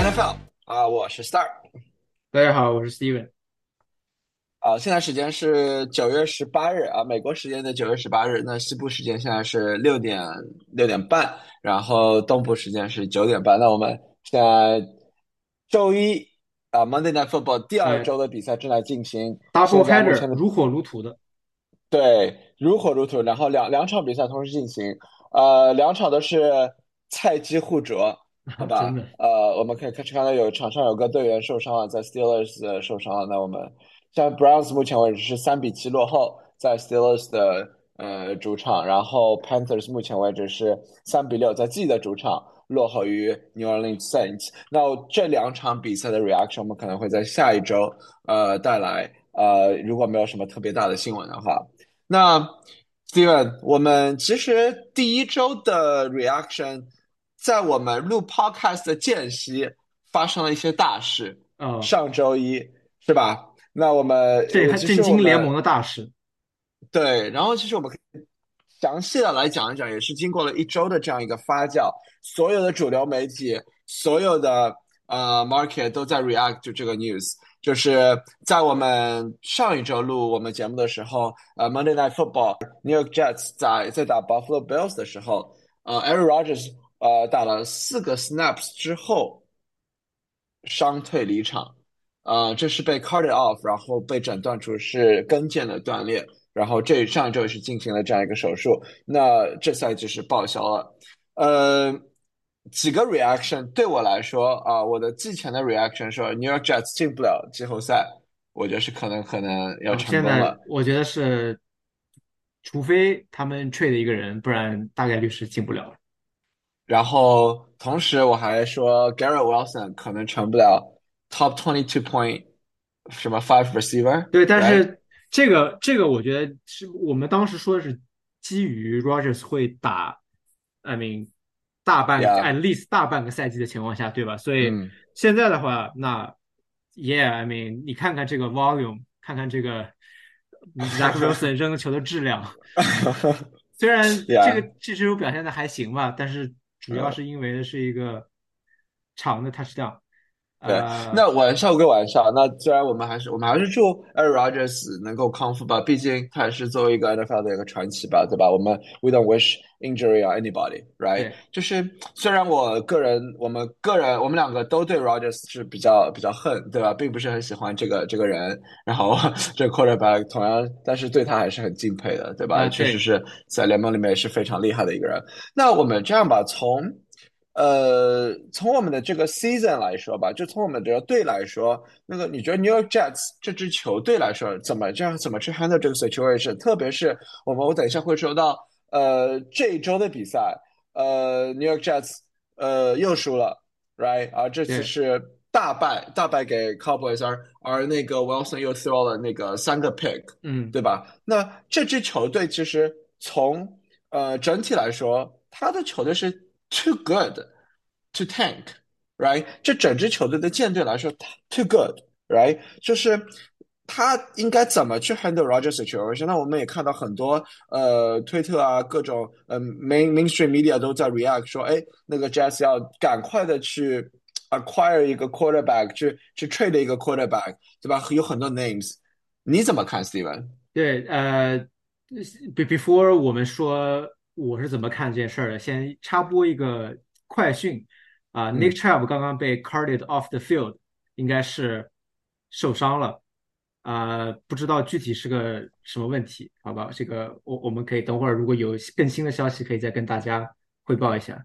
NFL 啊，我是 Star 大家好，我是 Steven。啊，现在时间是九月十八日啊，美国时间的九月十八日。那西部时间现在是六点六点半，然后东部时间是九点半。那我们现在周一啊，Monday Night Football 第二周的比赛正在进行。Double 现在目前 header 的如火如荼的，对，如火如荼，然后两两场比赛同时进行，呃，两场都是菜鸡互啄，好吧真的？呃，我们可以看看到有场上有个队员受伤了，在 Steelers 的受伤了，那我们像 Browns 目前为止是三比七落后，在 Steelers 的呃主场，然后 Panthers 目前为止是三比六在自己的主场落后于 New Orleans Saints。那这两场比赛的 reaction 我们可能会在下一周呃带来，呃，如果没有什么特别大的新闻的话。那 Steven，我们其实第一周的 reaction，在我们录 podcast 的间隙发生了一些大事。嗯，上周一是吧？那我们对还震其实我们惊联盟的大事。对，然后其实我们可以详细的来讲一讲，也是经过了一周的这样一个发酵，所有的主流媒体，所有的呃 market 都在 react to 这个 news。就是在我们上一周录我们节目的时候，呃，Monday Night Football，New York Jets 在在打 Buffalo Bills 的时候，呃，Aaron Rodgers 呃打了四个 snaps 之后伤退离场，呃，这是被 carted off，然后被诊断出是跟腱的断裂，然后这上一周也是进行了这样一个手术，那这赛季是报销了，呃，几个 reaction 对我来说啊、我的季前的 reaction 说 New York Jets 进不了季后赛，我觉得是可能可能要成功了，我觉得是，除非他们 trade 一个人，不然大概率是进不了。然后同时我还说 Garrett Wilson 可能成不了 top twenty two point 什么 five receiver，对，但？是这个这个我觉得是我们当时说的是基于 Rogers 会打，I mean 大半 at least 大半个赛季的情况下，对吧？所以嗯现在的话，那 Yeah，I mean 你看看这个 volume，看看这个 Zach Wilson 扔球的质量，虽然这个这支球表现的还行吧，但是主要是因为是一个长的 touchdown。对呃，那玩笑归玩笑，那虽然我们还是我们还是祝 Aaron Rodgers 能够康复吧，毕竟他也是作为一个 NFL 的一个传奇吧，对吧？我们 we don't wish injury on anybody，right？就是虽然我个人，我们个人，我们两个都对 Rodgers 是比较比较恨，对吧？并不是很喜欢这个这个人，然后 这个 quarterback 同样，但是对他还是很敬佩的，对吧？确实是在联盟里面也是非常厉害的一个人。那我们这样吧，从呃，从我们的这个 season 来说吧，就从我们这个队来说，那个你觉得 New York Jets 这支球队来说，怎么这样怎么去 handle 这个 situation？特别是我们我等一下会说到，呃，这一周的比赛，呃，New York Jets 呃又输了，right？而这次是大败，大败给 Cowboys，而而那个 Wilson 又 throw 了那个三个 pick，嗯，对吧？那这支球队其实从呃整体来说，他的球队是 too good to tank，right？这整支球队的舰队来说，too good，right？就是他应该怎么去 handle Roger situation？那我们也看到很多呃推特啊，各种呃 main mainstream media 都在 react 说，哎，那个 Jazz 要赶快的去 acquire 一个 quarterback，去去 trade 一个 quarterback，对吧？有很多 names，你怎么看，Steven？对，呃，be before 我们说 我是怎么看这件事儿的，先插播一个快讯啊、嗯 n i c k Chubb 刚刚被 carted off the field，应该是受伤了，啊、不知道具体是个什么问题，好吧？这个我我们可以等会儿如果有更新的消息，可以再跟大家汇报一下。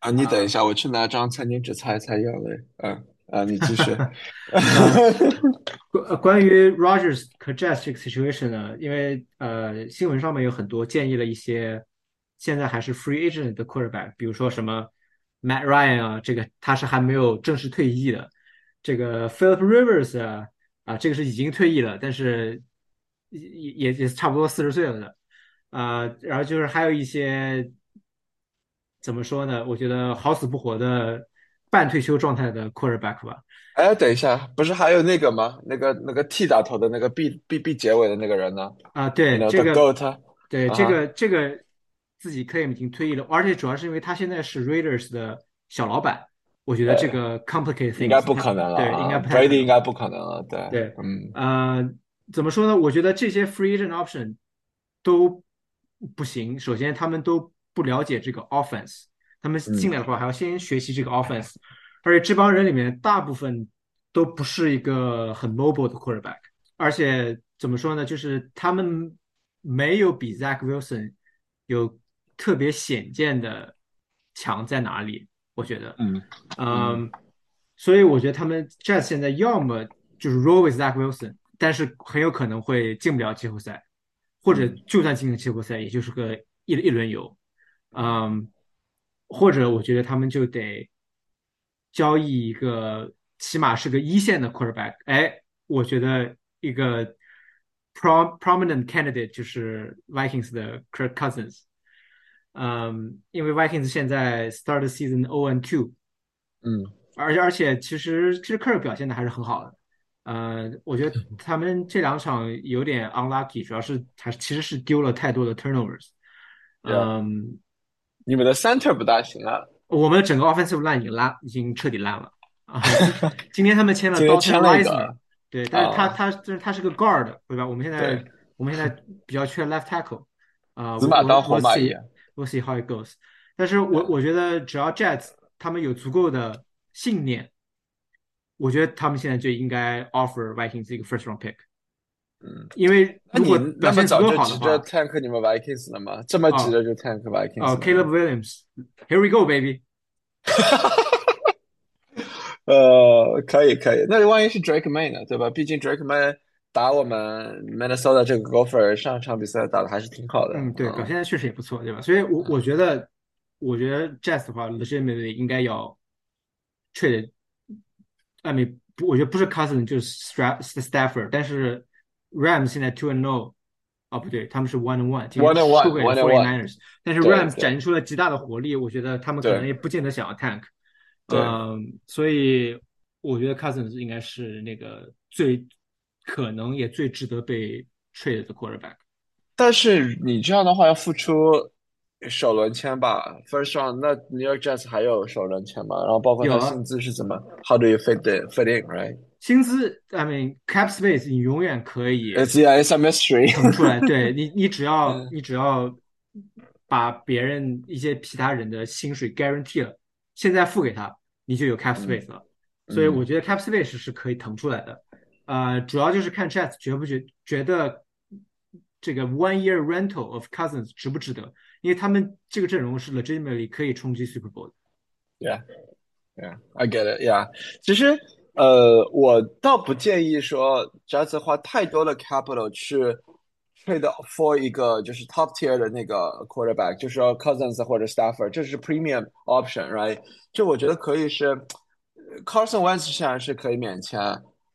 啊，你等一下，我去拿张餐巾纸擦一擦药嘞。嗯，啊，你继续。关呃关于 Rogers 和 Jazz 这个 situation 呢，因为呃新闻上面有很多建议了一些现在还是 free agent 的 quarterback，比如说什么 Matt Ryan 啊，这个他是还没有正式退役的，这个 Philip Rivers 啊啊这个是已经退役了，但是也也也差不多四十岁了的，啊、然后就是还有一些怎么说呢？我觉得好死不活的半退休状态的 quarterback 吧。哎，等一下，不是还有那个吗？那个那个 T 打头的那个 B B B 结尾的那个人呢？啊，对这个，goat 对这个这个自己 claim 已经退役了，而且主要是因为他现在是 Raiders 的小老板我觉得这个 complicated 应该不可能了，对，应该不太 Brady 应该不可能了，对对，嗯，呃，怎么说呢？我觉得这些 free agent option 都不行。首先，他们都不了解这个 offense，他们进来的话还要先学习这个 offense，而且这帮人里面大部分都不是一个很 mobile 的 quarterback，而且怎么说呢？就是他们没有比 Zach Wilson 有特别显见的强在哪里。我觉得，嗯嗯，所以我觉得他们 Jazz 现在要么就是 roll with Zach Wilson，但是很有可能会进不了季后赛，或者就算进了季后赛，也就是个一一轮游，嗯，或者我觉得他们就得交易一个起码是个一线的 quarterback。哎，我觉得一个 prom prominent candidate 就是 Vikings 的 Kirk Cousins。嗯，因为 Vikings 现在 start season O and Two，嗯，而且而且其实其实科尔表现的还是很好的，呃，我觉得他们这两场有点 unlucky，主要是还是其实是丢了太多的 turnovers，嗯，你们的 center 不大行啊，我们的整个 offensive line 已经烂，已经彻底烂了。啊，今天他们签了 Dalton Risner，对，但是他他就是他是个 guard，对吧？我们现在我们现在比较缺 left tackle，啊，死马当活马医。We'll see how it goes。但是我我觉得只要 Jets 他们有足够的信念，我觉得他们现在就应该 offer Vikings 一个 first round pick。嗯，因为如果表现足够好的话，tank 你们 Vikings 了吗？这么急着就 tank Vikings？哦，Caleb Williams，Here we go baby。呃，可以可以，那万一是 Drake May 呢？对吧？毕竟 Drake May。打我们 Minnesota 这个 Golfer 上场比赛打的还是挺好的，嗯，对，表现确实也不错，对吧？所以，我我觉得，我觉得 Jazz 的话，legitimately 应该要 trade，艾米不，我觉得不是 Cousin 就是 Stafford，但是 Rams 现在 two and no，哦不对，他们是 one and one，one and one，one and one，但是 Rams 展现出了极大的活力，我觉得他们可能也不见得想要 tank，嗯，所以我觉得 Cousins 应该是那个最。可能也最值得被 trade 的 quarterback，但是你这样的话要付出首轮签吧，first round，那 New York Jets 还有首轮签吗？然后包括他薪资是怎么？How do you fit in fit in？Right？薪资，I mean cap space，你永远可以。It's yeah, it's a mystery。腾出来，对你，你只要你只要把别人一些其他人的薪水 guarantee 了，现在付给他，你就有 cap space 了。所以我觉得 cap space 是可以腾出来的。呃，主要就是看 Jets 觉不觉觉得这个 one year rental of Cousins 值不值得？因为他们这个阵容是 legitimately 可以冲击 Super Bowl 的。Yeah, yeah, I get it. Yeah，其实呃，我倒不建议说 Jets 花太多的 capital 去 trade for 一个就是 top tier 的那个 quarterback，就是说 Cousins 或者 Stafford，这是 premium option，right？就我觉得可以是 Carson Wentz 现在是可以免签。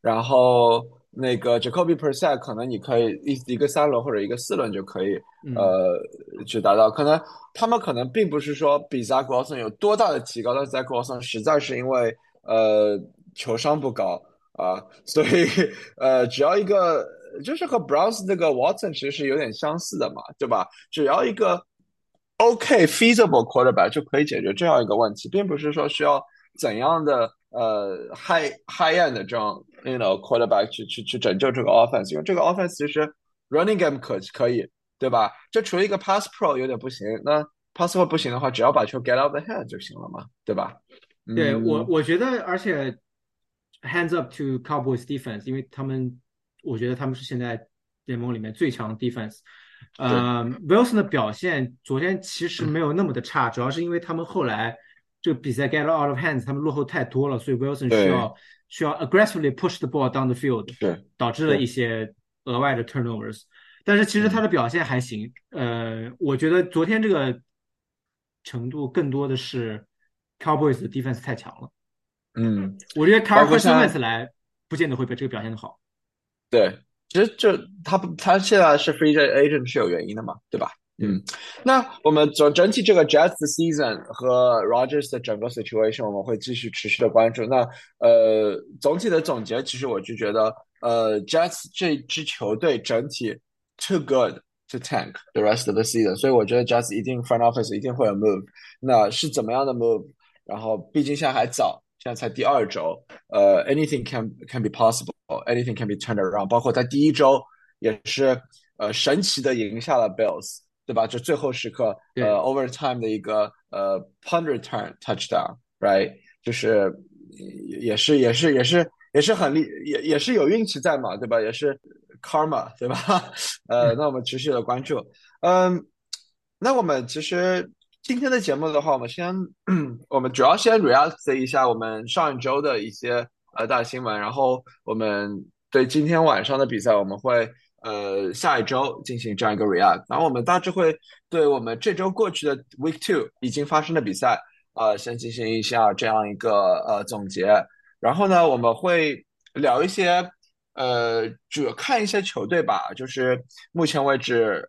然后那个 Jacoby p e r s e t 可能你可以一一个三轮或者一个四轮就可以，呃，去达到。可能他们可能并不是说比 Zach Wilson 有多大的提高，但 Zach Wilson 实在是因为呃球商不高啊，所以呃只要一个就是和 Browns 那个 Watson 其实是有点相似的嘛，对吧？只要一个 OK feasible quarterback 就可以解决这样一个问题，并不是说需要怎样的。呃，high high end 的这种，you know quarterback 去去去拯救这个 offense，因为这个 offense 其实 running game 可可以，对吧？就除了一个 pass pro 有点不行，那 pass pro 不行的话，只要把球 get out the hand 就行了嘛，对吧？对我我觉得，而且 hands up to Cowboys defense，因为他们，我觉得他们是现在联盟里面最强的 defense。呃，Wilson 的表现昨天其实没有那么的差，主要是因为他们后来。这个比赛 get out of hands，他们落后太多了，所以 Wilson 需要需要 aggressively push the ball down the field，对导致了一些额外的 turnovers。但是其实他的表现还行，呃，我觉得昨天这个程度更多的是 Cowboys 的 defense 太强了。嗯，我觉得 Carson Wentz 来不见得会比这个表现的好。对，其实就他他现在是 free agent 是有原因的嘛，对吧？嗯，那我们整整体这个 Jets 的 season 和 Rogers 的整个 situation，我们会继续持续的关注。那呃，总体的总结，其实我就觉得，呃，Jets 这支球队整体 too good to tank the rest of the season，所以我觉得 Jets 一定 front office 一定会有 move。那是怎么样的 move？然后毕竟现在还早，现在才第二周，呃，anything can can be possible，anything can be turned around。包括在第一周也是呃神奇的赢下了 Bills，对吧？就最后时刻呃 overtime 的一个呃 punt return touchdown，right？就是也是也是也是也是很厉也也是有运气在嘛，对吧？也是 karma，对吧？呃，那我们持续的关注，嗯，那我们其实今天的节目的话，我们先我们主要先 react 一下我们上一周的一些呃大新闻，然后我们对今天晚上的比赛，我们会呃下一周进行这样一个 react，然后我们大致会对我们这周过去的 week two 已经发生的比赛。呃，先进行一下这样一个呃总结，然后呢，我们会聊一些呃，主要看一些球队吧，就是目前为止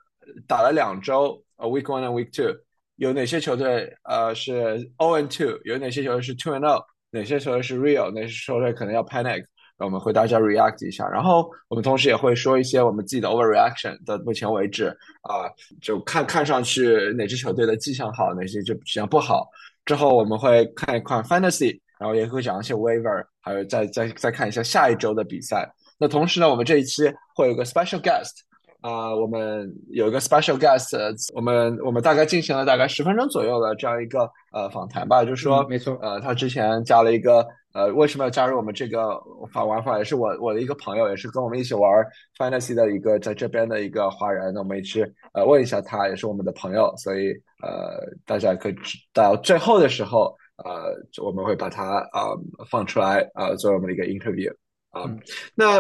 打了两周，呃，week one and week two，有哪些球队呃是 o and two，有哪些球队是 two and o，哪些球队是 real，哪些球队可能要 panic，我们会大家 react 一下，然后我们同时也会说一些我们自己的 overreaction 到目前为止啊，就看看上去哪支球队的迹象好，哪些就迹象不好。之后我们会看一看 fantasy，然后也会讲一些 waiver，还有再再再看一下下一周的比赛。那同时呢，我们这一期会有个 special guest，啊，我们有一个 special guest，我们我们大概进行了大概十分钟左右的这样一个呃访谈吧，就是说，没错，呃，他之前加了一个呃，为什么要加入我们这个法玩法？也是我我的一个朋友，也是跟我们一起玩 fantasy 的一个在这边的一个华人。那我们一起呃问一下他，也是我们的朋友，所以。呃，大家可以到最后的时候，呃，我们会把他啊放出来啊，作为我们的一个 interview 啊。那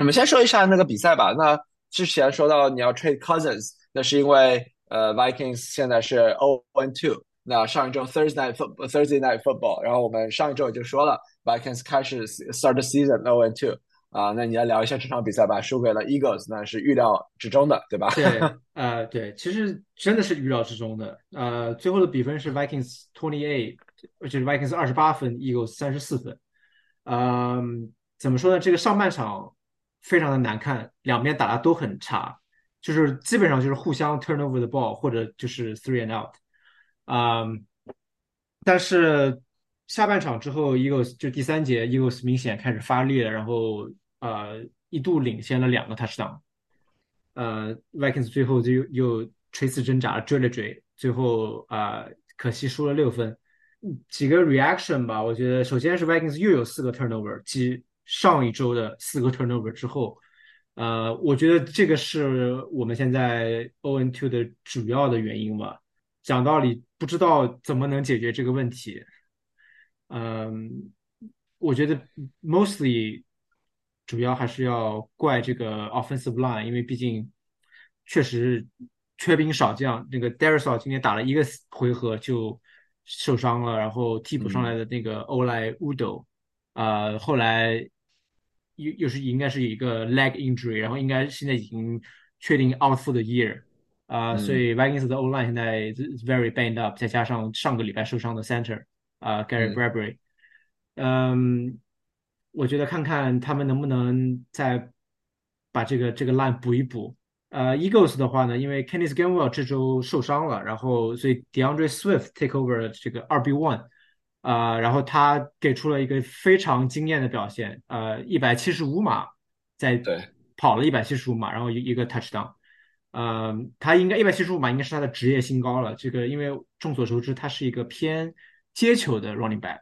我们先说一下那个比赛吧。那之前说到你要 trade Cousins，那是因为呃 Vikings 现在是 o one two。那上一周 Thursday night football Thursday night football，然后我们上一周也就说了 Vikings 开始 start the season o one two。啊，那你来聊一下这场比赛吧。输给了 Eagles，那是预料之中的，对吧？对，呃，对，其实真的是预料之中的。呃，最后的比分是 Vikings twenty eight，就是 Vikings 二十八分，Eagles 三十四分。嗯，怎么说呢？这个上半场非常的难看，两边打的都很差，就是基本上就是互相 turnover the ball，或者就是 three and out。嗯，但是下半场之后，Eagles 就第三节，Eagles 明显开始发力了，然后。呃，一度领先了两个 touchdown，呃，Vikings 最后就又垂死挣扎追了追，最后啊，可惜输了六分。几个 reaction 吧，我觉得首先是 Vikings 又有四个 turnover，继上一周的四个 turnover 之后，呃，我觉得这个是我们现在 o n two 的主要的原因吧。讲道理，不知道怎么能解决这个问题。嗯，我觉得 mostly。主要还是要怪这个 offensive line，因为毕竟确实缺兵少将。那个 Darius 今天打了一个回合就受伤了，然后替补上来的那个欧莱乌斗，啊，后来又又是应该是一个 leg injury，然后应该现在已经确定 out for the year，啊，所以 Vikings 的 O line 现在 very banged up，再加上上个礼拜受伤的 center，啊，Gary Bradbury，嗯。我觉得看看他们能不能再把这个这个 line 补一补。呃，Eagles 的话呢，因为 Kenneth Gainwell 这周受伤了，然后所以 DeAndre Swift take over 这个二 B one，啊，然后他给出了一个非常惊艳的表现，呃，一百七十五码在跑了一百七十五码，然后一一个 touchdown，呃，他应该一百七十五码应该是他的职业新高了。这个因为众所周知，他是一个偏接球的 running back。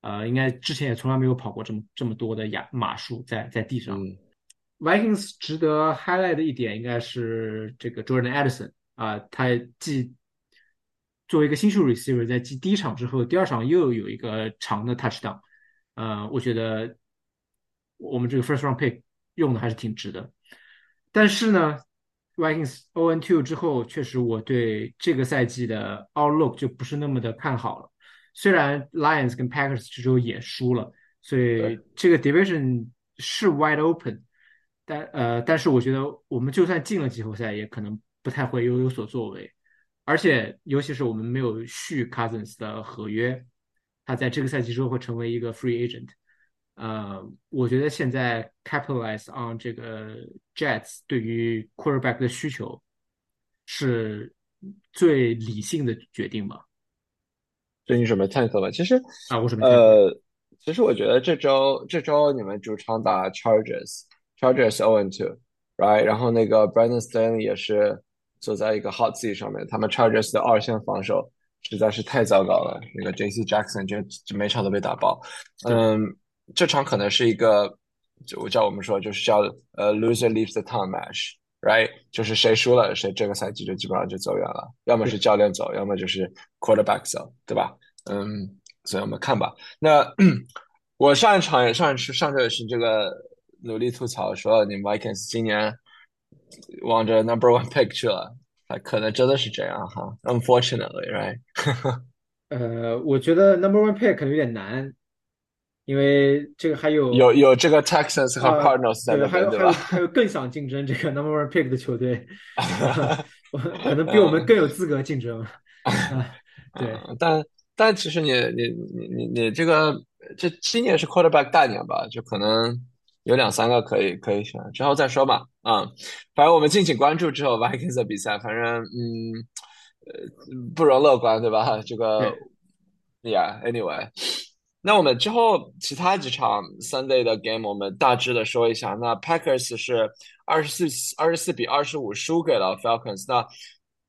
呃，应该之前也从来没有跑过这么这么多的亚码数在在地上。Vikings 值得 highlight 的一点应该是这个 Jordan Addison 啊，他继作为一个新秀 receiver，在继第一场之后，第二场又有一个长的 touchdown。呃，我觉得我们这个 first round pick 用的还是挺值的。但是呢，Vikings o n two 之后，确实我对这个赛季的 outlook 就不是那么的看好了。虽然 Lions 跟 Packers 这周也输了，所以这个 division 是 wide open，但呃，但是我觉得我们就算进了季后赛，也可能不太会有有所作为，而且尤其是我们没有续 Cousins 的合约，他在这个赛季之后会成为一个 free agent，呃，我觉得现在 capitalize on 这个 Jets 对于 quarterback 的需求是最理性的决定吧。就你准备 tank 吗？其实，啊，我准备。呃，其实我觉得这周这周你们主场打 Chargers，Chargers 0 two，right？然后那个 Brandon Staley 也是坐在一个 hot seat 上面，他们 Chargers 的二线防守实在是太糟糕了，那个 J C Jackson 就就每场都被打爆。嗯，这场可能是一个，就叫我们说就是叫呃 loser leaves the town match。right，就是谁输了，谁这个赛季就基本上就走远了，要么是教练走，要么就是 quarterback 走，对吧？嗯，所以我们看吧。那我上一场也上一次上周也是这个努力吐槽说，你们 Vikings 今年往着 number one pick 去了，可能真的是这样哈，unfortunately，right？呃，我觉得 number one pick 可能有点难。因为这个还有有有这个 Texans 和 Cardinals 在那边，对吧？还有更想竞争这个 number one pick 的球队，可能比我们更有资格竞争。对，但但其实你你你你你这个这今年是 quarterback 大年吧？就可能有两三个可以可以选，之后再说吧。啊，反正我们敬请关注之后 Vikings 的比赛，反正嗯呃不容乐观，对吧？这个 Yeah，Anyway。那我们之后其他几场 Sunday 的 game，我们大致的说一下。那 Packers 是二十四二十四比二十五输给了 Falcons。那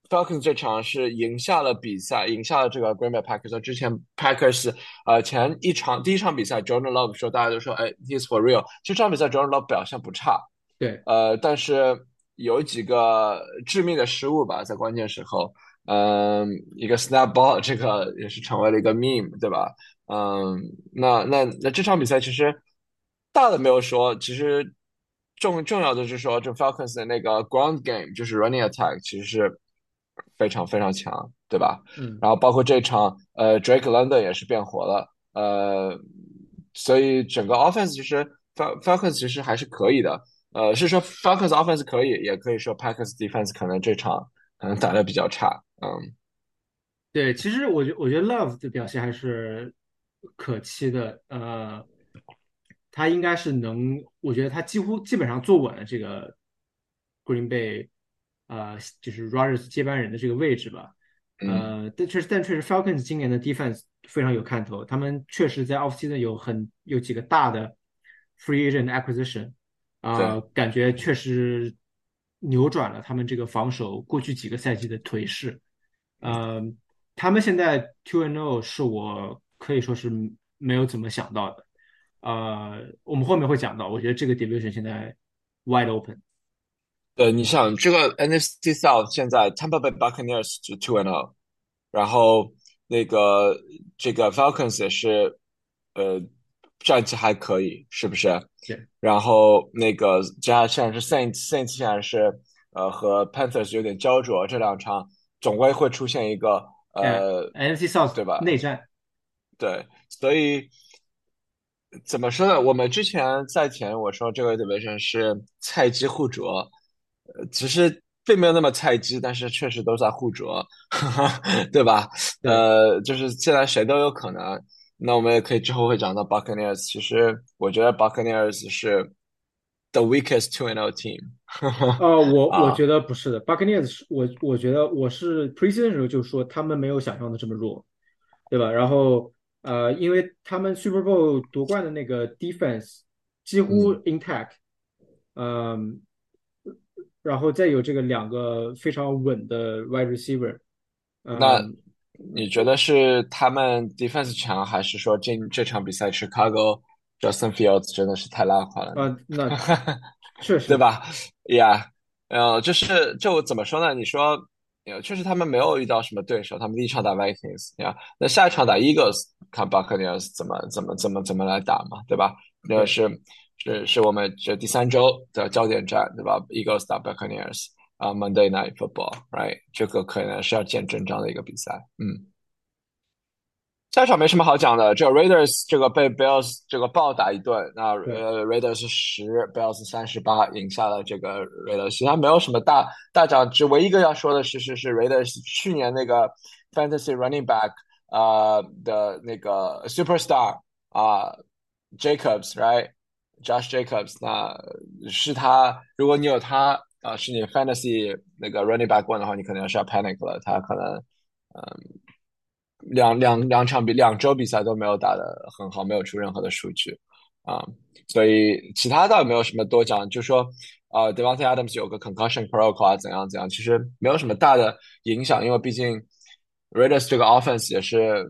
Falcons 这场是赢下了比赛，赢下了这个 Green Bay Packers。之前 Packers 呃前一场第一场比赛，Jordan Love 说大家都说哎，He's for real。其实这场比赛 Jordan Love 表现不差，对，呃，但是有几个致命的失误吧，在关键时候，嗯，一个 Snap Ball 这个也是成为了一个 meme，对吧？嗯，那那那这场比赛其实大的没有说，其实重重要的是说，这 Falcons 的那个 ground game 就是 running attack 其实是非常非常强，对吧？嗯。然后包括这场，呃，Drake London 也是变活了，呃，所以整个 offense 其实 Falcons 其实还是可以的，呃，是说 Falcons offense 可以，也可以说 Packers defense 可能这场可能打的比较差，嗯。对，其实我觉我觉得 Love 的表现还是。可期的，呃，他应该是能，我觉得他几乎基本上坐稳了这个 Green Bay，呃，就是 Rodgers 接班人的这个位置吧，呃，但确实，但确实 Falcons 今年的 defense 非常有看头，他们确实在 offseason 有很有几个大的 free agent acquisition，啊，感觉确实扭转了他们这个防守过去几个赛季的颓势，呃，他们现在 two and zero 是我。可以说是没有怎么想到的，呃，我们后面会讲到。我觉得这个 division 现在 wide open。对，你想这个 NFC South 现在 Tampa Bay Buccaneers 是 two and zero，然后那个这个 Falcons 也是呃战绩还可以，是不是？对。然后那个加现在是 Saints，Saints 现在是呃和 Panthers 有点焦灼，这两场总归会出现一个呃 NFC South 对吧？内战。对，所以怎么说呢？我们之前赛前我说这个 division 是菜鸡互啄，呃，其实并没有那么菜鸡，但是确实都在互啄，对吧？呃，就是现在谁都有可能。那我们也可以之后会讲到 Buccaneers，其实我觉得 Buccaneers 是 the weakest two and o team。呃，我 我觉得不是的，Buccaneers 是我我觉得我是 preseason 时候就说他们没有想象的这么弱，对吧？然后。呃，因为他们 Super Bowl 夺冠的那个 defense 几乎 intact，嗯，然后再有这个两个非常稳的 wide receiver，那你觉得是他们 defense 强，还是说这这场比赛 Chicago Justin Fields 真的是太拉垮了？啊，那 确实对吧？Yeah，呃，就是就怎么说呢？你说。确实，他们没有遇到什么对手。他们第一场打 Vikings，呀，那下一场打 Eagles，看 Buccaneers 怎么怎么怎么怎么来打嘛，对吧？那个是是是我们这第三周的焦点战，对吧？Eagles 打 Buccaneers 啊，Monday Night Football，right？这个可能是要见真章的一个比赛，嗯。下场没什么好讲的，这个 Raiders 这个被 Bills 这个暴打一顿，那呃 Raiders 十，Bills 三十八赢下了这个 Raiders，其他没有什么大大涨，只唯一一个要说的是是是 Raiders 去年那个 Fantasy Running Back 啊的那个 Superstar 啊 Jacobs，right？Josh Jacobs，Josh Jacobs，那是他，如果你有他啊，是你 Fantasy 那个 Running Back one 的话，你可能是要 panic 了，他可能嗯。两两两场比两周比赛都没有打得很好，没有出任何的数据啊，所以其他倒没有什么多讲，就说啊，Devonte Adams 有个 concussion protocol 啊，怎样怎样，其实没有什么大的影响，因为毕竟 Raiders 这个 offense 也是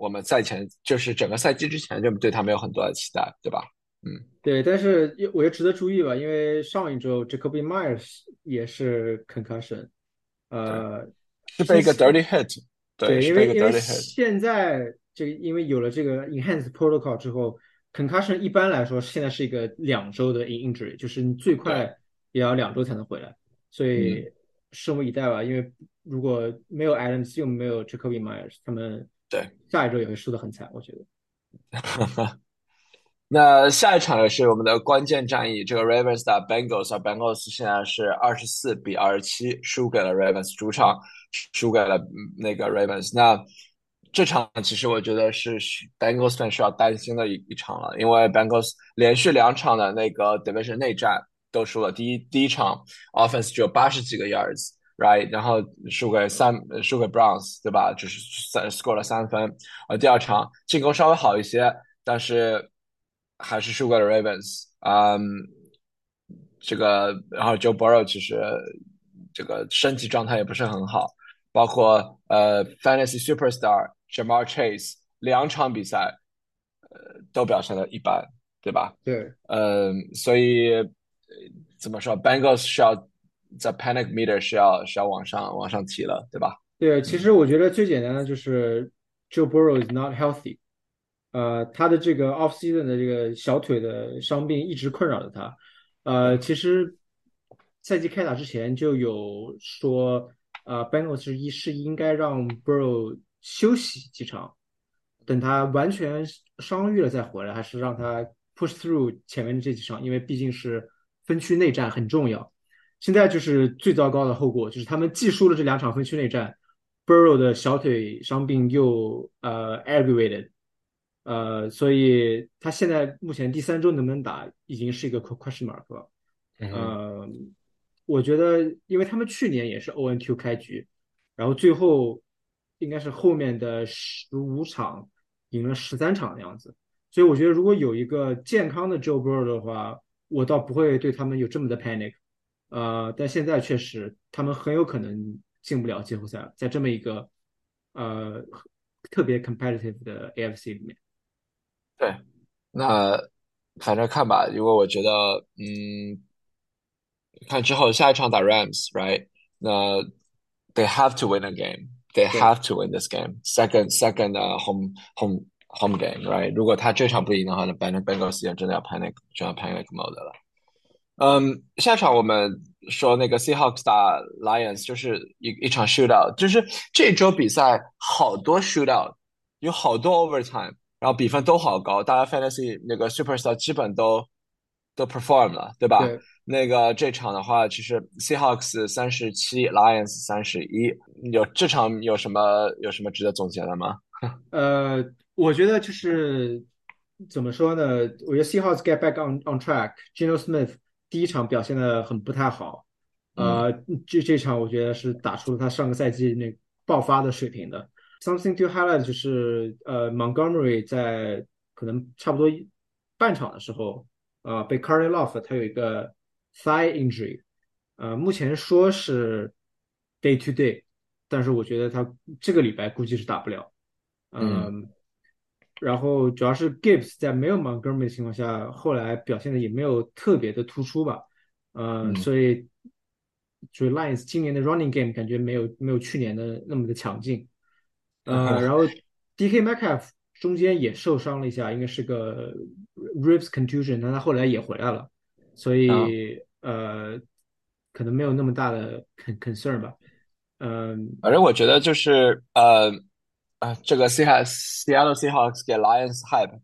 我们赛前就是整个赛季之前就对他们有很多的期待，对吧？嗯，对，但是我也值得注意吧，因为上一周 Jacoby Myers 也是 concussion，呃，是被一个 dirty hit。对，因为因为现在这个因为有了这个 enhanced protocol 之后，concussion 一般来说现在是一个两周的 injury，就是你最快也要两周才能回来，所以拭目以待吧。因为如果没有 Adams 又没有 Jacoby Myers，他们对下一周也会输得很惨，我觉得。那下一场也是我们的关键战役，这个 Ravens 打 Bengals，啊，Bengals 现在是二十四比二十七输给了 Ravens 主场。输给了那个 Ravens，那这场其实我觉得是 Bengals 算需要担心的一一场了，因为 Bengals 连续两场的那个 Division 内战都输了。第一第一场 Offense 只有八十几个 Yards，right，然后输给三输给 Browns，对吧？就是三 score 了三分。呃，第二场进攻稍微好一些，但是还是输给了 Ravens。嗯，这个然后 Joe Burrow 其实这个身体状态也不是很好。包括呃，Fantasy Superstar Jamar Chase 两场比赛，呃，都表现的一般，对吧？对，嗯，所以怎么说，Bengals 需要在 Panic Meter 是要是要往上往上提了，对吧？对，其实我觉得最简单的就是 Joe Burrow is not healthy，呃，他的这个 Off Season 的这个小腿的伤病一直困扰着他，呃，其实赛季开打之前就有说。呃，Bengals 一是应该让 Burrow 休息几场，等他完全伤愈了再回来，还是让他 push through 前面的这几场？因为毕竟是分区内战很重要。现在就是最糟糕的后果，就是他们既输了这两场分区内战，Burrow 的小腿伤病又呃 aggravated，呃，所以他现在目前第三周能不能打，已经是一个 question mark 了。嗯。我觉得，因为他们去年也是 O N Q 开局，然后最后应该是后面的十五场赢了十三场的样子，所以我觉得如果有一个健康的 Joe Burrow 的话，我倒不会对他们有这么的 panic。呃，但现在确实他们很有可能进不了季后赛，在这么一个呃特别 competitive 的 A F C 里面。对，那反正看吧。如果我觉得，嗯。看之后下一场打 Rams，right？那 they have to win a game. They have to win this game. Second, second home home home game, right? 如果他这场不赢的话，那 Bengals 真的要 panic，就要 panic mode 了。嗯，下场我们说那个 Seahawks 打 Lions，就是一一场 shootout，就是这周比赛好多 shootout，有好多 overtime，然后比分都好高，大家 fantasy 那个 superstar 基本都都 perform 了，对吧？对。那个这场的话，其实 Seahawks 三十七，Lions 三十一，有这场有什么有什么值得总结的吗？呃，我觉得就是怎么说呢？我觉得 Seahawks get back on on track。Geno Smith 第一场表现的很不太好，呃，这这场我觉得是打出了他上个赛季那爆发的水平的。Something to highlight 就是呃，Montgomery 在可能差不多半场的时候，呃，被 Carry off，他有一个。Thigh injury，呃，目前说是 day to day，但是我觉得他这个礼拜估计是打不了。嗯，然后主要是 Gibbs 在没有 Montgomery 的情况下，后来表现的也没有特别的突出吧。嗯，所以所以 Lions 今年的 running game 感觉没有没有去年的那么的强劲。呃，然后 DK Metcalf 中间也受伤了一下，应该是个 ribs contusion，但他后来也回来了。所以呃，可能没有那么大的 concern 吧，嗯，反正我觉得就是呃啊，这个 Seattle Seahawks 给 Lions hype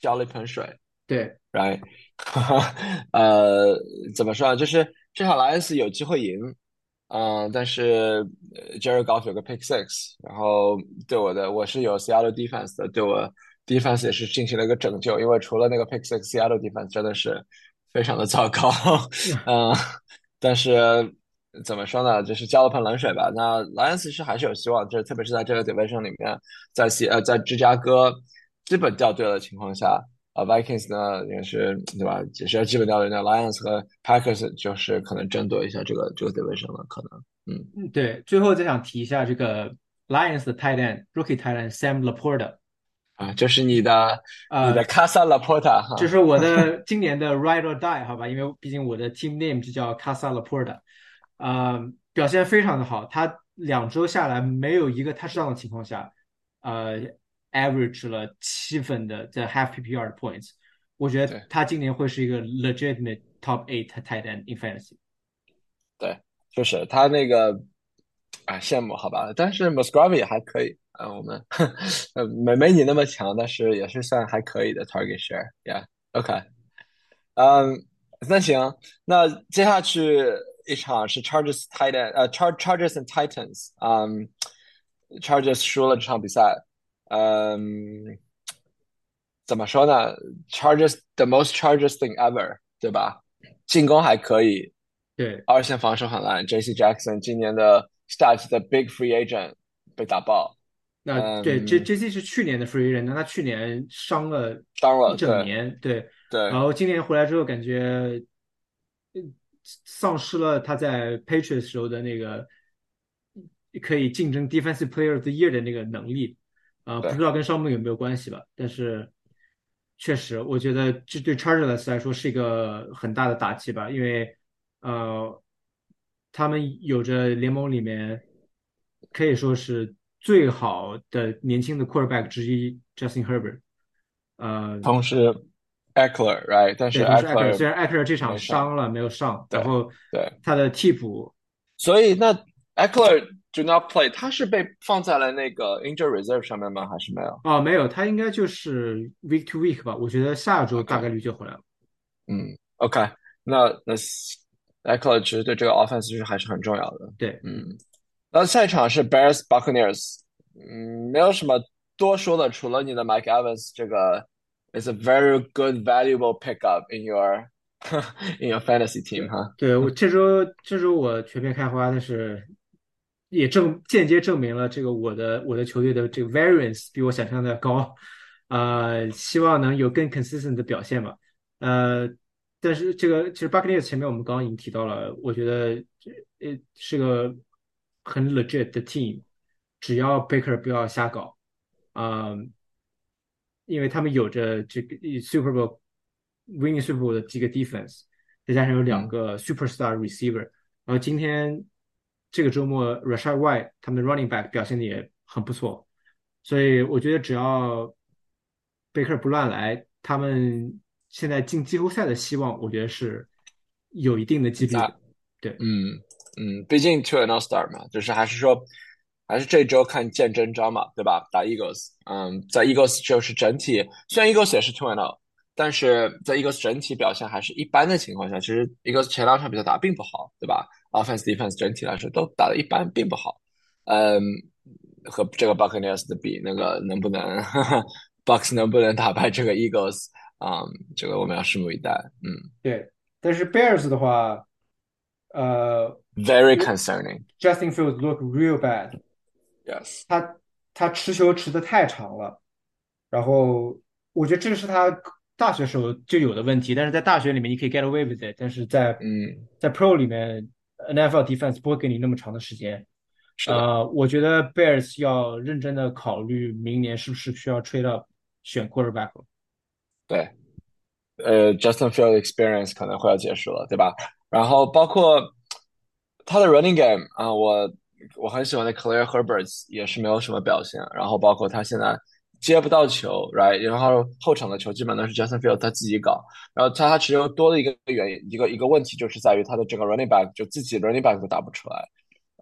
浇了一盆水，对，right，呃，怎么说呢？就是这场 Lions 有机会赢，嗯，但是 Jerry Goff 有个 pick six，然后对我的我是有 Seattle defense 的，对我 defense 也是进行了一个拯救，因为除了那个 pick six，Seattle defense 真的是。非常的糟糕，嗯，但是怎么说呢？就是浇了盆冷水吧。那 Lions 是还是有希望，就是特别是在这个 division 里面，在西呃在芝加哥基本掉队的情况下，呃 Vikings 呢也是对吧？也是要基本掉队。那 Lions 和 Packers 就是可能争夺一下这个这个 division 了，可能。嗯嗯，对。最后再想提一下这个 Lions 的 tight end rookie tight end Sam Laporta 啊，就是你的你的 Casa Laporta 哈，就是我的今年的 ride or die 好吧？因为毕竟我的 team name 就叫 Casa Laporta。啊，表现非常的好。他两周下来没有一个 touchdown 的情况下，呃，average 了七分的在 half PPR 的 points。我觉得他今年会是一个 legitimate top eight tight end in fantasy。对，就是他那个啊，羡慕好吧？但是 Musgrave 也还可以啊，我们呃没没你那么强，但是也是算还可以的 target share。Yeah，OK。嗯，那行，那接下去。一场是 Chargers Titan 呃 Char Chargers and Titans，嗯，Chargers 输了这场比赛，嗯，怎么说呢？Chargers the most Chargers thing ever，对吧？进攻还可以，对，二线防守很烂。J.C. Jackson 今年的 Stats 的 Big Free Agent 被打爆。那对，J J.C. 是去年的 Free Agent，那他去年伤了伤了一整年，对对，然后今年回来之后感觉。丧失了他在 Patriots 时候的那个可以竞争 Defensive Player of the Year 的那个能力啊，不知道跟伤病有没有关系吧？但是确实，我觉得这对 Chargers 来说是一个很大的打击吧，因为呃，他们有着联盟里面可以说是最好的年轻的 Quarterback 之一 Justin Herbert，呃，同时。Eckler，right？但是 Eckler 虽然 Eckler 这场伤了没有上，然后对他的替补，所以那 Eckler do not play，他是被放在了那个 injury reserve 上面吗？还是没有？哦，没有，他应该就是 week to week 吧。我觉得下周大概率就回来了。嗯，OK，那那 Eckler 其实对这个 offense 是还是很重要的。对，嗯，那下一场是 Bears Buccaneers，嗯，没有什么多说的，除了你的 Mike Evans 这个。It's a very good, valuable pickup in your in your fantasy team，哈。对我这周这周我全面开花，但是也证间接证明了这个我的我的球队的这个 variance 比我想象的高，呃，希望能有更 consistent 的表现吧。呃，但是这个其实 Buccaneers 前面我们刚刚已经提到了，我觉得这呃是个很 legit 的 team，只要 Baker 不要瞎搞，啊。因为他们有着这个 Super Bowl winning Super Bowl 的几个 defense，再加上有两个 superstar receiver，然后今天这个周末 Rashad White 他们的 running back 表现的也很不错，所以我觉得只要贝克不乱来，他们现在进季后赛的希望，我觉得是有一定的几率。对，嗯嗯，毕竟 two and all star 嘛，就是还是说。还是这周看见真章嘛，对吧？打 Eagles，嗯，在 Eagles 就是整体，虽然 Eagles 也是 two and zero，但是在 Eagles 整体表现还是一般的情况下，其实 Eagles 前两场比赛打并不好，对吧？Offense defense 整体来说都打的一般，并不好。嗯，和这个 Buccaneers 的比，那个能不能 Bucks 能不能打败这个 Eagles 啊？这个我们要拭目以待。嗯，对。但是 Bears 的话，呃，very concerning。Justin Fields look real bad。Yes，他他持球持的太长了，然后我觉得这个是他大学时候就有的问题，但是在大学里面你可以 get away with it，但是在嗯在 Pro 里面，NFL defense 不会给你那么长的时间。呃，我觉得 Bears 要认真的考虑明年是不是需要 trade up 选 quarterback。对，呃，Justin Field experience 可能会要结束了，对吧？然后包括他的 running game 啊，我。我很喜欢的 Claire Herbert 也是没有什么表现，然后包括他现在接不到球，right，然后后场的球基本都是 Justin Field 他自己搞，然后他他其实多的一个原因，一个一个问题就是在于他的整个 running back 就自己 running back 都打不出来，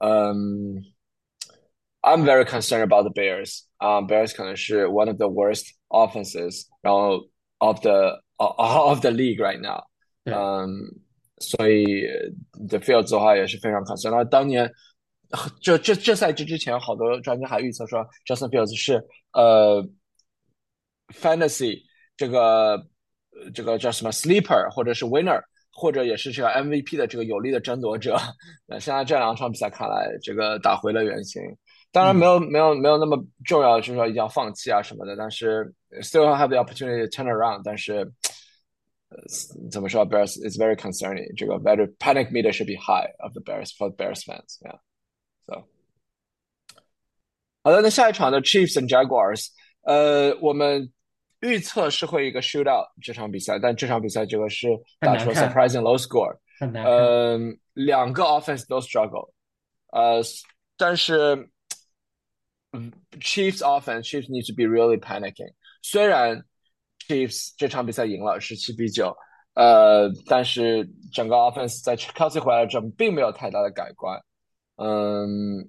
嗯，I'm very concerned about the Bears，啊，Bears 可能是 one of the worst offenses，然后 of the of the league right now，嗯，所以 The Field 的话也是非常 concerned，然后当年。这这这赛季之前，好多专家还预测说，Justin Fields 是呃，Fantasy 这个这个叫什么 Sleeper 或者是 Winner 或者也是这个 MVP 的这个有力的争夺者。那现在这两场比赛看来，这个打回了原形。当然没有没有没有那么重要，就是说一定要放弃啊什么的。但是 still have the opportunity to turn around。但是呃怎么说，Bears is very concerning。这个 very panic meter should be high of the Bears for Bears fans。Yeah。So 好的，那下一场的 Chiefs and Jaguars，呃，我们预测是会一个 shootout 这场比赛，但这场比赛这个是打出了 surprising low score。呃，两个 offense 都 struggle。呃，但是。Chiefs offense, Chiefs need to be really panicking。虽然 Chiefs 这场比赛赢了十七比九，呃，但是整个 offense 在 Kelsey 回来之后并没有太大的改观。嗯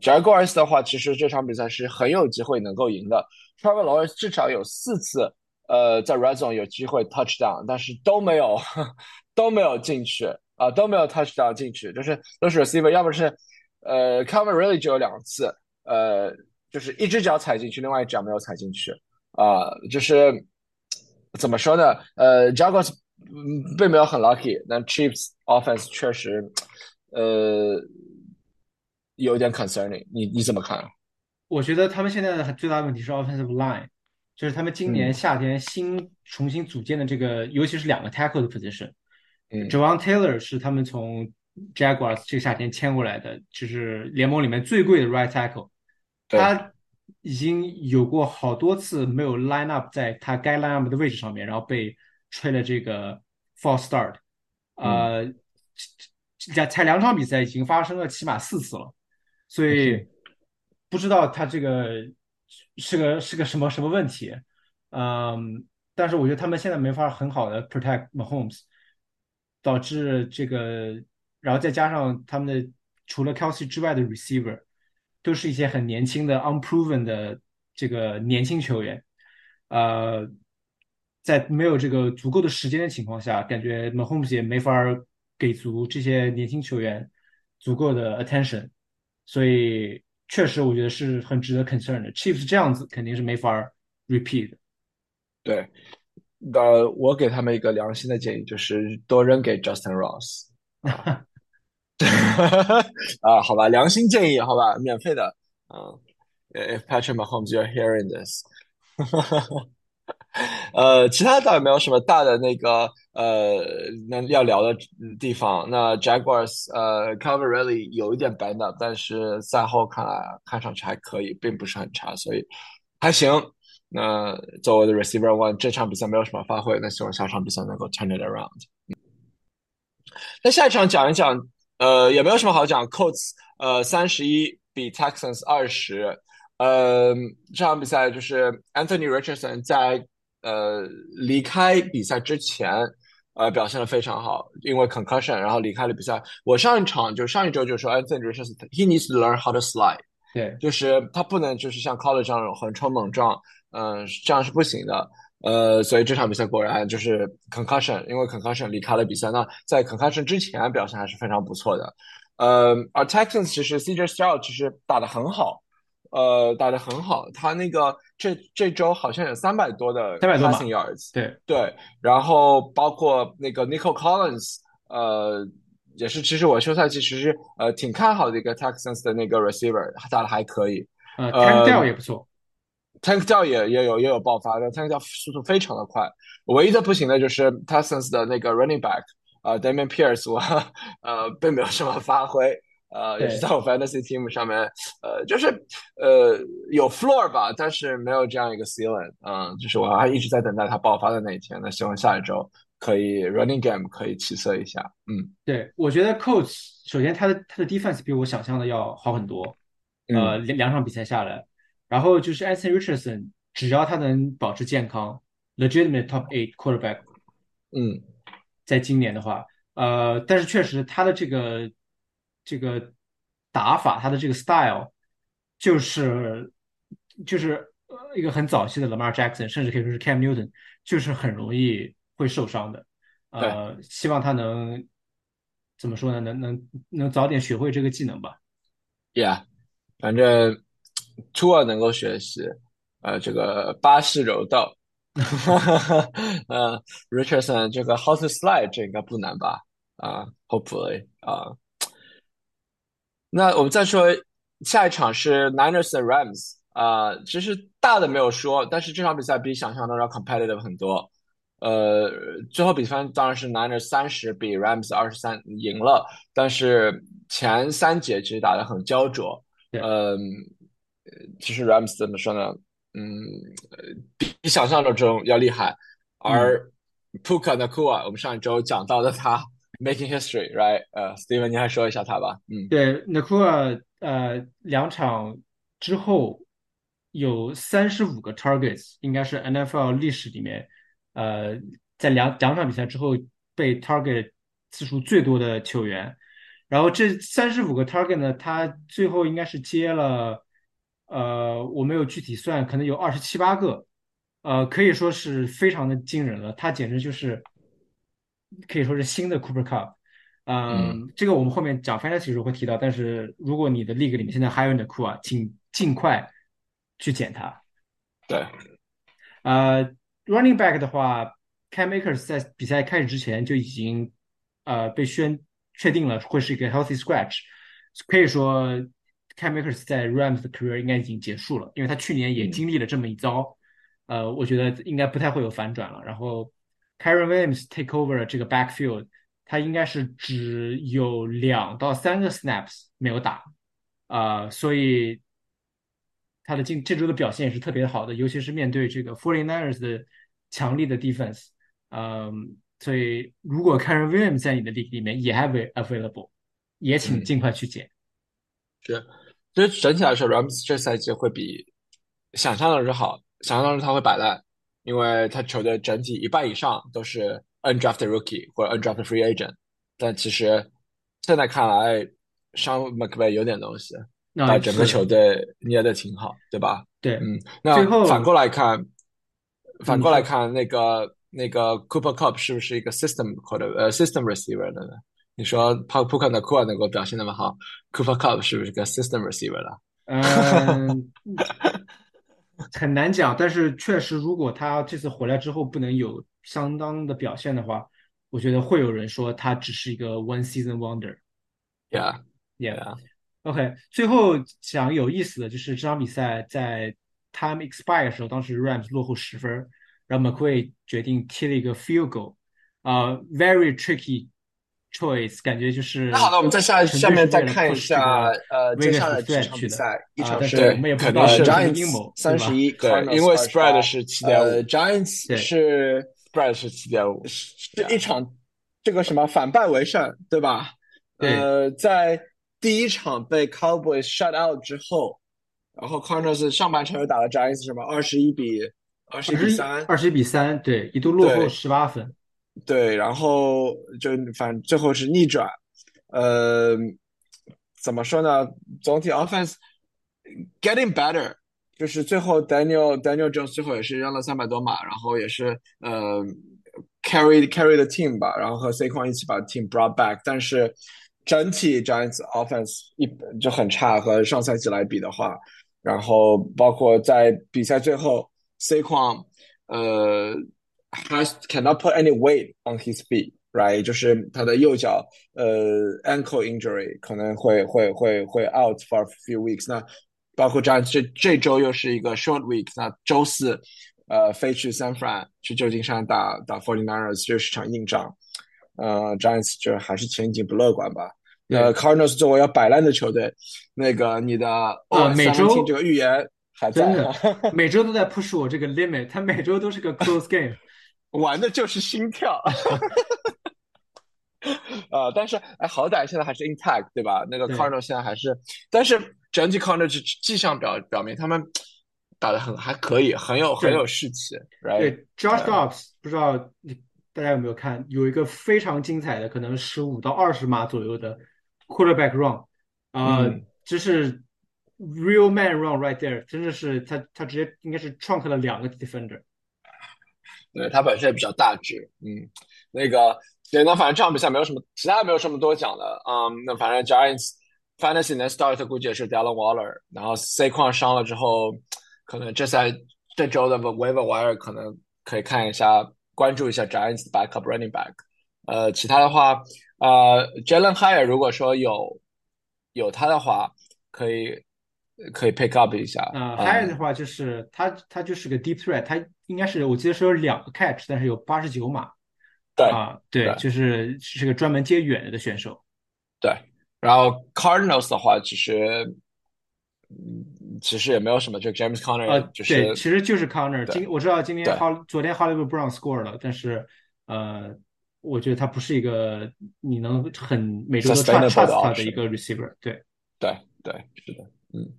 ，Jaguars 的话，其实这场比赛是很有机会能够赢的。Trevor Lawrence 至少有四次，呃，在 Red Zone 有机会 touchdown，但是都没有 都没有进去啊，都没有 touchdown 进去，就是都是 receiver，要不是呃 Cover really 只有两次。呃，就是一只脚踩进去，另外一只脚没有踩进去啊，就是怎么说呢？呃，Jaguars 并没有很 lucky，那 Chiefs offense 确实呃有点 concerning。你你怎么看？我觉得他们现在的最大的问题是 offensive line，就是他们今年夏天新重新组建的这个，尤其是两个 tackle 的 position。嗯，Javon Taylor 是他们从 Jaguars 这个夏天签过来的，就是联盟里面最贵的 right tackle。他已经有过好多次没有 line up 在他该 line up 的位置上面，然后被吹了这个 false start，呃，才才两场比赛已经发生了起码四次了，所以不知道他这个是个是个什么什么问题，嗯，但是我觉得他们现在没法很好的 protect Mahomes，导致这个，然后再加上他们的除了 Kelsey 之外的 receiver。都是一些很年轻的 unproven 的这个年轻球员，呃，在没有这个足够的时间的情况下，感觉 Mahomes 也没法给足这些年轻球员足够的 attention，所以确实我觉得是很值得 concern 的。Chiefs 这样子肯定是没法 repeat。对，呃，我给他们一个良心的建议，就是多扔给 Justin Ross。啊，好吧，良心建议，好吧，免费的，嗯，If Patrick Mahomes you're hearing this，呃，其他倒也没有什么大的那个呃那要聊的地方。那 Jaguars 呃 c o v e r really 有一点 bad up，但是赛后看来看上去还可以，并不是很差，所以还行。那作为的 receiver one，这场比赛没有什么发挥，那希望下场比赛能够 turn it around。那下一场讲一讲。呃，也没有什么好讲。Colts 呃三十一比 Texans 二十，呃这场比赛就是 Anthony Richardson 在呃离开比赛之前，呃表现的非常好，因为 concussion 然后离开了比赛。我上一场就上一周就说 Anthony Richardson he needs to learn how to slide，对，就是他不能就是像 College 这样横冲猛撞，嗯这样是不行的。呃，所以这场比赛果然就是 concussion，因为 concussion 离开了比赛。那在 concussion 之前表现还是非常不错的。呃，而 Texans 其实 CJ Stroud 其实打得很好，呃，打得很好。他那个这这周好像有三百多的 passing yards，对对。然后包括那个 Nico Collins，呃，也是其实我休赛期其实呃挺看好的一个 Texans 的那个 receiver，打的还可以。呃 t a n k d a l 也不错。Tank 教也也有也有爆发的，Tank 教速度非常的快，唯一的不行的就是 Texans 的那个 running back 呃，Damian Pierce，我 呃并没有什么发挥，呃也是在我 fantasy team 上面，呃就是呃有 floor 吧，但是没有这样一个 ceiling，嗯，就是我还一直在等待它爆发的那一天，那希望下一周可以 running game 可以起色一下，嗯，对我觉得 Coach 首先他的他的 defense 比我想象的要好很多，呃两两场比赛下来。然后就是 Anthony Richardson，只要他能保持健康，legitimate top eight quarterback，嗯，在今年的话，呃，但是确实他的这个这个打法，他的这个 style，就是就是一个很早期的 Lamar Jackson，甚至可以说是 Cam Newton，就是很容易会受伤的。呃，希望他能怎么说呢？能能能早点学会这个技能吧。Yeah，反正。Tua 能够学习，呃，这个巴士柔道，呃，Richardson 这个 How to Slide 这应该不难吧？啊，Hopefully 啊。那我们再说下一场是 Niners 的 Rams 啊，其实大的没有说，但是这场比赛比想象中要 competitive 很多。呃，最后比分当然是 Niners 三十比 Rams 二十三赢了，但是前三节其实打得很焦灼。嗯，其实 Rams 怎么说呢？嗯，比想象中要厉害。而 Puka Nakua，我们上一周讲到的他 making history，right？呃，Steven，你还说一下他吧。嗯，对，Nakua，呃，两场之后有三十五个 targets，应该是 NFL 历史里面。呃，在两两场比赛之后被 target 次数最多的球员，然后这三十五个 target 呢，他最后应该是接了，呃，我没有具体算，可能有二十七八个，呃，可以说是非常的惊人了。他简直就是可以说是新的 Cooper Cup。嗯，这个我们后面讲 fantasy 时候会提到。但是如果你的 league 里面现在还有 Nakua，请尽快去捡它。对，呃。Running back 的话，Cam Akers 在比赛开始之前就已经呃被宣确定了会是一个 healthy scratch，可以说 Cam Akers 在 Rams 的 career 应该已经结束了，因为他去年也经历了这么一遭，呃，我觉得应该不太会有反转了。然后 Karen Williams take over 这个 backfield，他应该是只有两到三个 snaps 没有打，啊，所以。他的近这周的表现也是特别好的，尤其是面对这个 Forty Niners 的强力的 defense，嗯，所以如果 Karen Williams 在你的 league 里面也 have available，也请尽快去捡。是，其实整体来说，Rams 这赛季会比想象的是好，想象当中他会摆烂，因为他球队整体一半以上都是 undrafted rookie 或者 undrafted free agent，但其实现在看来，Sean McVay 有点东西。把整个球队捏的挺好，对吧？对，嗯。那反过来看，反过来看，那个那个 Cooper Cup 是不是一个 system 或者呃 system receiver 的呢？你说 Park Park 的库尔能够表现那么好，Cooper Cup 是不是个 system receiver 了？嗯，很难讲。但是确实，如果他这次回来之后不能有相当的表现的话，我觉得会有人说他只是一个 one season wonder。Yeah，yeah。OK，最后讲有意思的就是这场比赛在 time expire 的时候，当时 Rams 落后十分，然后 McQuay 决定踢了一个 field goal，啊，very tricky choice，感觉就是。那好了，我们再下下面再看一下呃接下来这场比赛，一场是肯定是 Giants 三十一，对，因为 spread 是七点五，Giants 是 spread 是七点五，是一场这个什么反败为胜，对吧？呃，在。第一场被 Cowboys shut out 之后，然后 Cardinals 上半场又打了 Giants 什么二十一比二十一比三，二十一比三，对，一度落后十八分，对，然后就反最后是逆转，呃，怎么说呢？总体 offense getting better，就是最后 Daniel Daniel Jones 最后也是扔了三百多码，然后也是呃 carry carry the team 吧，然后和 C 框一起把 team brought back，但是。整体 Giants offense 一就很差，和上赛季来比的话，然后包括在比赛最后，C 框呃 has cannot put any weight on his feet，right？就是他的右脚呃 ankle injury 可能会会会会 out for a few weeks。那包括 Giants 这这周又是一个 short week，那周四呃飞去 San Fran 去旧金山打打 Forty Niners，这是场硬仗。呃，Giants 就还是前景不乐观吧。呃，Cardinals 作为要摆烂的球队，那个你的呃每周这个预言还在，每周都在 push 我这个 limit，他每周都是个 close game，玩的就是心跳。呃，但是哎，好歹现在还是 intact，对吧？那个 Cardinals 现在还是，但是整体 Cardinals 迹象表表明他们打的很还可以，很有很有士气。对，Josh Dobbs 不知道你大家有没有看，有一个非常精彩的，可能十五到二十码左右的。Quarterback run，啊，这是 real man run right there，真的是他他直接应该是创克了两个 defender。对他本身也比较大只，嗯，那个，对，那反正这场比赛没有什么，其他没有什么多讲的，嗯，那反正 Giants fantasy 的 start 估计也是 Dylan Waller，然后 C 矿伤了之后，可能这赛这周的 waiver wire 可能可以看一下，关注一下 Giants 的 backup running back。呃，其他的话，呃，Jalen Hire 如果说有有他的话，可以可以 pick up 一下。呃，Hire 的话就是他他就是个 deep threat，他应该是我记得是有两个 catch，但是有八十九码。对啊，对，就是是个专门接远的选手。对，然后 Cardinals 的话，其实，嗯，其实也没有什么，就 James Conner，呃，就是对，其实就是 Conner。今我知道今天哈，昨天 Hollywood Brown score 了，但是呃，我觉得他不是一个你能很每周都 trust 他的一个 receiver。对，对，对，是的，嗯。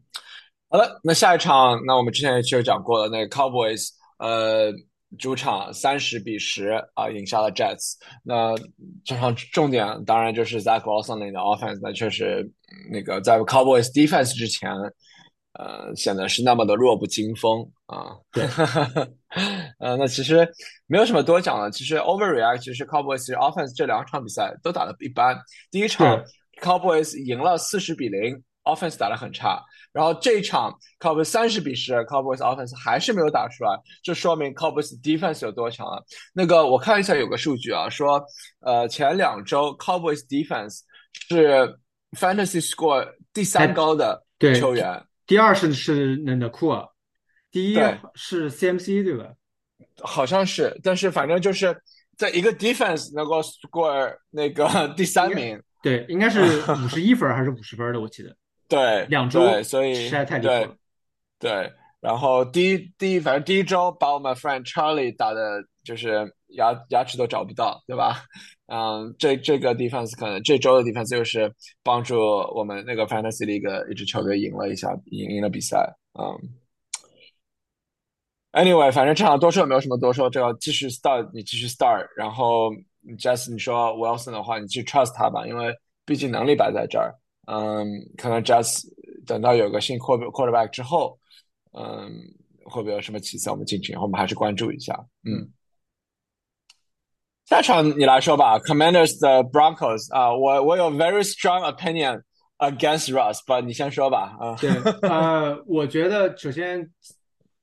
好了，那下一场，那我们之前其实讲过了，那个 Cowboys，呃。主场三十比十啊，赢下了 Jets。那这场重点当然就是 Zach Wilson 的 offense，那确实那个在 Cowboys defense 之前，呃，显得是那么的弱不禁风啊。对，呃，那其实没有什么多讲了。其实 overreact，其实 Cowboys 其实 offense 这两场比赛都打的一般。第一场 Cowboys 赢了四十比零，offense 打的很差。然后这一场 Cowboys 三十比十，Cowboys offense 还是没有打出来，这说明 Cowboys defense 有多强啊。那个我看一下有个数据啊，说呃前两周 Cowboys defense 是 fantasy score 第三高的球员，第二是是那那库尔，第一是 CMC 对吧？好像是，但是反正就是在一个 defense 能够 score 那个 第三名，对，应该是 五十一分还是五十分的，我记得。对，两周，所以实在太离谱了。对，然后第一第一，反正第一周把我们 friend Charlie 打的，就是牙牙齿都找不到，对吧？嗯，这这个 defense 可能这周的 defense 就是帮助我们那个 fantasy 的一个一支球队赢了一下，赢赢了比赛。嗯，anyway，反正这场多说也没有什么多说，这要继续 start，你继续 start。然后 just 你说 Wilson 的话，你去 trust 他吧，因为毕竟能力摆在这儿。嗯，可能 just 等到有个新 quarterback 之后，嗯，会不会有什么起色？我们进去，我们还是关注一下。嗯，下场你来说吧，Commanders 的 Broncos 啊，我我有 very strong opinion against Russ，不，你先说吧。啊，对，呃，我觉得首先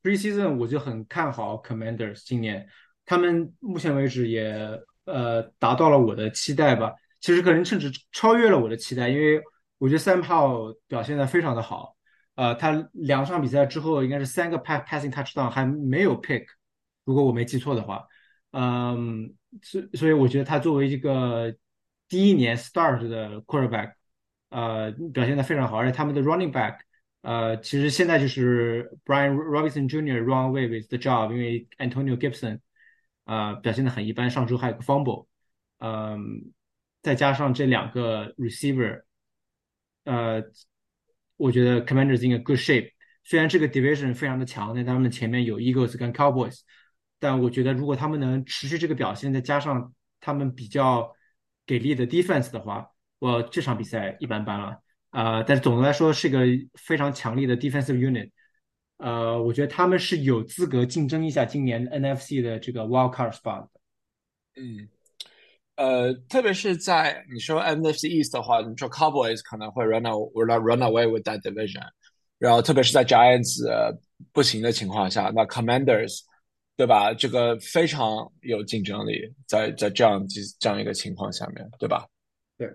preseason 我就很看好 Commanders 今年，他们目前为止也呃达到了我的期待吧，其实可能甚至超越了我的期待，因为。我觉得 Sam Howell 表现的非常的好，呃，他两场比赛之后应该是三个 pass passing touchdown 还没有 pick，如果我没记错的话，嗯，所所以我觉得他作为一个第一年 start 的 quarterback，呃，表现的非常好，而且他们的 running back，呃，其实现在就是 Brian Robinson Jr. run away with the job，因为 Antonio Gibson，呃，表现的很一般，上周还有个 fumble，嗯，再加上这两个 receiver。呃，我觉得 Commanders in a good shape。虽然这个 division 非常的强，但他们前面有 Eagles 跟 Cowboys，但我觉得如果他们能持续这个表现，再加上他们比较给力的 defense 的话，我这场比赛一般般了。呃，但是总的来说是个非常强力的 defensive unit。呃，我觉得他们是有资格竞争一下今年 NFC 的这个 wild card spot 的。嗯。呃，特别是在你说 NFC East 的话，你说 Cowboys 可能会 run run run away with that division，然后特别是在 Giants 不行的情况下，那 Commanders 对吧？这个非常有竞争力，在在这样这样一个情况下面对吧？对。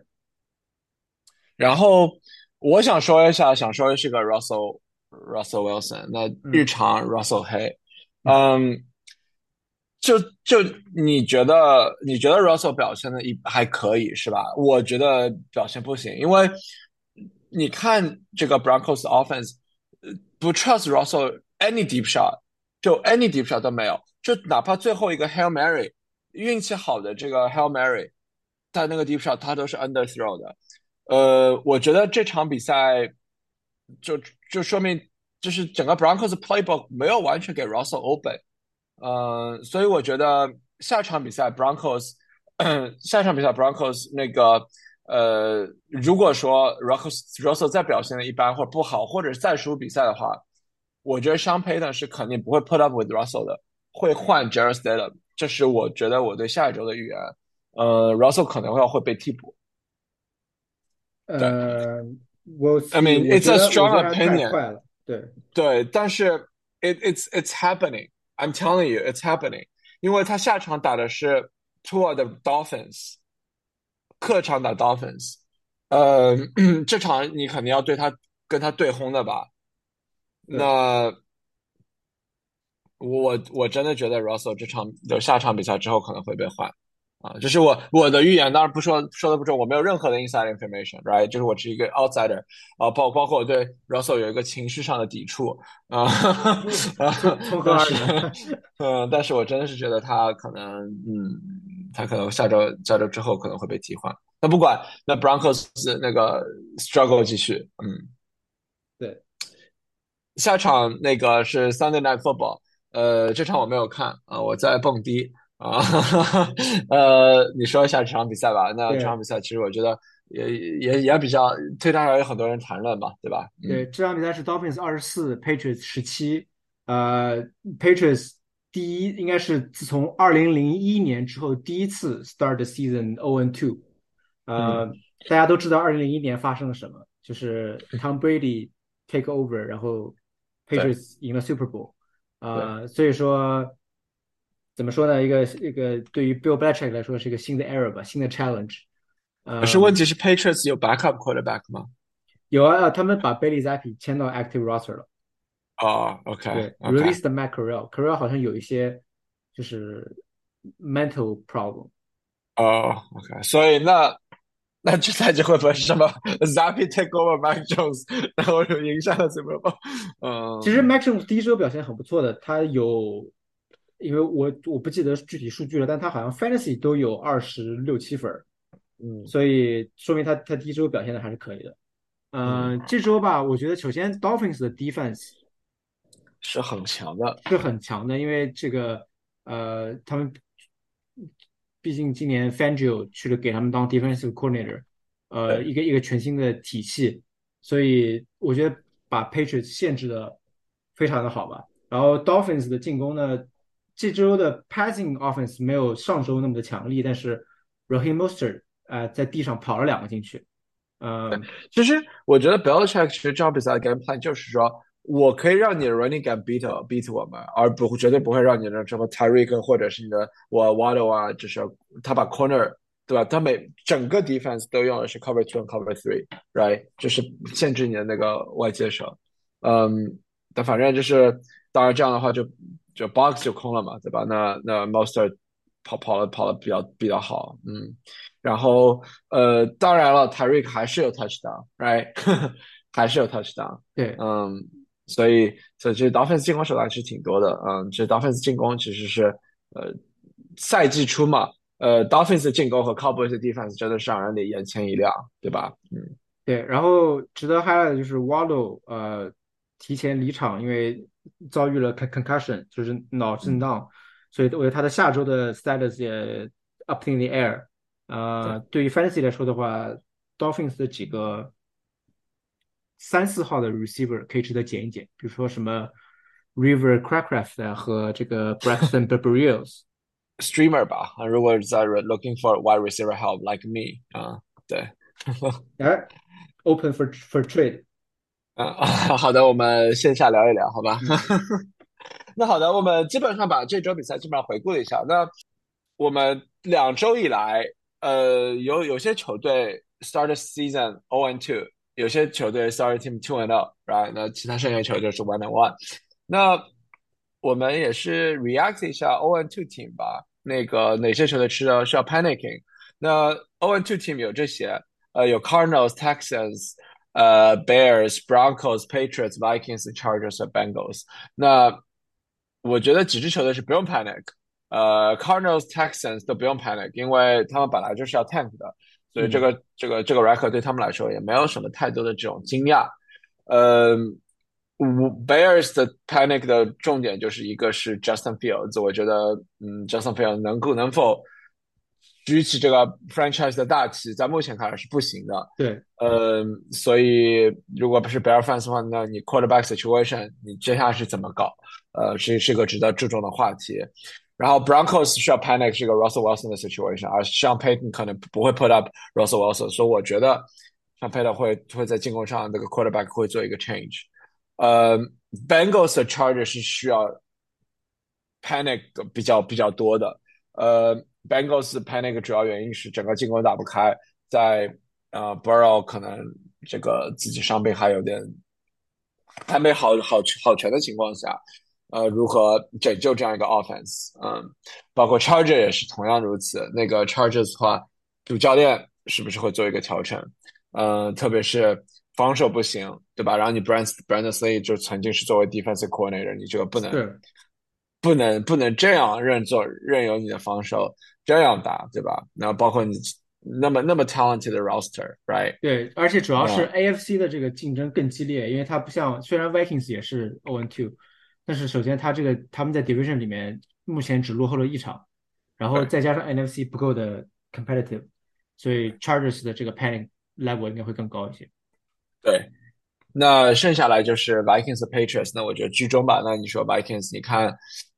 然后我想说一下，想说的是个 Russell Russell Wilson，那日常 Russell 黑，嗯。就就你觉得你觉得 Russell 表现的一还可以是吧？我觉得表现不行，因为你看这个 Broncos offense，不 trust Russell any deep shot，就 any deep shot 都没有，就哪怕最后一个 Hail Mary，运气好的这个 Hail Mary，他那个 deep shot 他都是 under throw 的。呃，我觉得这场比赛就就说明就是整个 Broncos playbook 没有完全给 Russell open。呃，所以我觉得下场比赛 Broncos，下场比赛 Broncos 那个呃，如果说 Russell Russell 再表现的一般或者不好，或者再输比赛的话，我觉得 Shumpayton 是肯定不会 put up with Russell 的，会换 Jared Stidham，这是我觉得我对下一周的预言。呃，Russell 可能会会被替补。呃，我 I mean it's a strong opinion，对对，但是 it it's it's happening。I'm telling you, it's happening。因为他下场打的是 Tour 的 Dolphins，客场打 Dolphins，呃，这场你肯定要对他跟他对轰的吧？那我我真的觉得 Russell 这场的下场比赛之后可能会被换。啊，这是我我的预言，当然不说说的不准，我没有任何的 inside information，right？就是我是一个 outsider，啊，包包括我对 Russell 有一个情绪上的抵触，啊，从何而来？嗯，但是我真的是觉得他可能，嗯，他可能下周下周之后可能会被替换。那不管，那 Broncos 那个 struggle 继续，嗯，对，下场那个是 Sunday Night Football，呃，这场我没有看啊，我在蹦迪。啊，呃，你说一下这场比赛吧。那这场比赛其实我觉得也也也比较推特上有很多人谈论嘛，对吧？对，这场比赛是 Dolphins 二十四，Patriots 十七。呃，Patriots 第一应该是自从二零零一年之后第一次 start the season and two。呃，大家都知道二零零一年发生了什么，就是 Tom Brady take over，然后 Patriots 赢了 Super Bowl。呃，所以说。怎么说呢？一个一个对于 Bill Belichick 来说是一个新的 era 吧，新的 challenge。可是问题是 Patriots 有 backup quarterback 吗？有啊，他们把 Bailey Zappi 签到 active roster 了。哦，OK，对，release the Matt Corral，Corral 好像有一些就是 mental problem。哦，OK，所以那那这赛季会不会是什么 Zappi take over Mac Jones，然后就赢下了 Super Bowl？嗯，其实 Mac Jones 第一周表现很不错的，他有。因为我我不记得具体数据了，但他好像 fantasy 都有二十六七分嗯，所以说明他他第一周表现的还是可以的。嗯，这周吧，我觉得首先 Dolphins 的 defense 是很强的，是很强的，因为这个呃，他们毕竟今年 Fangio 去了给他们当 defensive coordinator，呃，一个一个全新的体系，所以我觉得把 Patriots 限制的非常的好吧。然后 Dolphins 的进攻呢？这周的 passing offense 没有上周那么的强力，但是 Raheem m o s t e r 呃在地上跑了两个进去。嗯，其实我觉得 Belichick 其实这场比赛的 game plan 就是说我可以让你的 running game beat beat 我们，而不绝对不会让你的什么 Tyreek 或者是你的我 Waddle 啊，就是他把 corner 对吧？他每整个 defense 都用的是 cover two 和 cover three，right？就是限制你的那个外接手。嗯，但反正就是当然这样的话就。就 box 就空了嘛，对吧？那那 monster 跑跑了跑了比较比较好，嗯。然后呃，当然了，Tyreek 还是有 touchdown，right？还是有 touchdown，对，嗯。所以所以这 Dolphins 进攻手段其实挺多的，嗯，这 Dolphins 进攻其实是呃赛季初嘛，呃 Dolphins 进攻和 Cowboys defense 真的是让人得眼前一亮，对吧？嗯。对，然后值得 highlight 的就是 Waddle，呃，提前离场，因为遭遇了 concussion，就是脑震荡，所以我觉得他的下周的 status 也 up in the air。呃，对于 fantasy 来说的话，Dolphins 的几个三四号的 receiver 可以值得捡一捡，比如说什么 River Crackraft 和这个 Braxton Berrios streamer 吧。如果在 looking for wide receiver help like me 啊，对，哎，open for for trade。 啊，好的，我们线下聊一聊，好吧？那好的，我们基本上把这周比赛基本上回顾了一下。那我们两周以来，呃，有有些球队 start season zero and two，有些球队 start team two and zero，right？那其他剩下球队是 one and one。那我们也是 react 一下 zero and two team 吧。那个哪些球队吃的需要 panicking？那 zero and two team 有这些，呃，有 Cardinals、Texans。呃，Bears、Broncos、Patriots、Vikings、Chargers 和 Bengals。那我觉得几支球队是不用 panic，呃，Cardinals、Texans 都不用 panic，因为他们本来就是要 tank 的，所以这个这个这个 record 对他们来说也没有什么太多的这种惊讶。呃，Bears 的 panic 的重点就是一个是 Justin Fields，我觉得嗯，Justin Fields 能够能否。 举起这个 franchise 的大旗，在目前看来是不行的。对，呃，所以如果不是 Bear fans 的话，那你 quarterback situation 你接下来是怎么搞？呃，是是个值得注重的话题。然后 Broncos 需要 panic 是个 Russell Wilson 的 situation，而 Sean Payton 可能不会 put up Russell Wilson，所以我觉得 Sean Payton 会会在进攻上这个 quarterback 会做一个 change。呃，Bengals 的 Charger 是需要 panic 比较比较多的。呃，Bengals panic 主要原因是整个进攻打不开，在呃 Burrow 可能这个自己伤病还有点还没好好好全的情况下，呃，如何拯救这样一个 offense？嗯，包括 Charger 也是同样如此。那个 Chargers 的话，主教练是不是会做一个调整？呃，特别是防守不行，对吧？然后你 Brand Brandley 就曾经是作为 defensive coordinator，你这个不能不能不能这样任做任由你的防守这样打，对吧？然后包括你那么那么 talented 的 roster，right？对，而且主要是 AFC 的这个竞争更激烈，因为它不像虽然 Vikings 也是 o n two，但是首先它这个他们在 division 里面目前只落后了一场，然后再加上 NFC 不够的 competitive，所以 Chargers 的这个 panic level 应该会更高一些。对。那剩下来就是 Vikings、Patriots，那我觉得居中吧。那你说 Vikings，你看，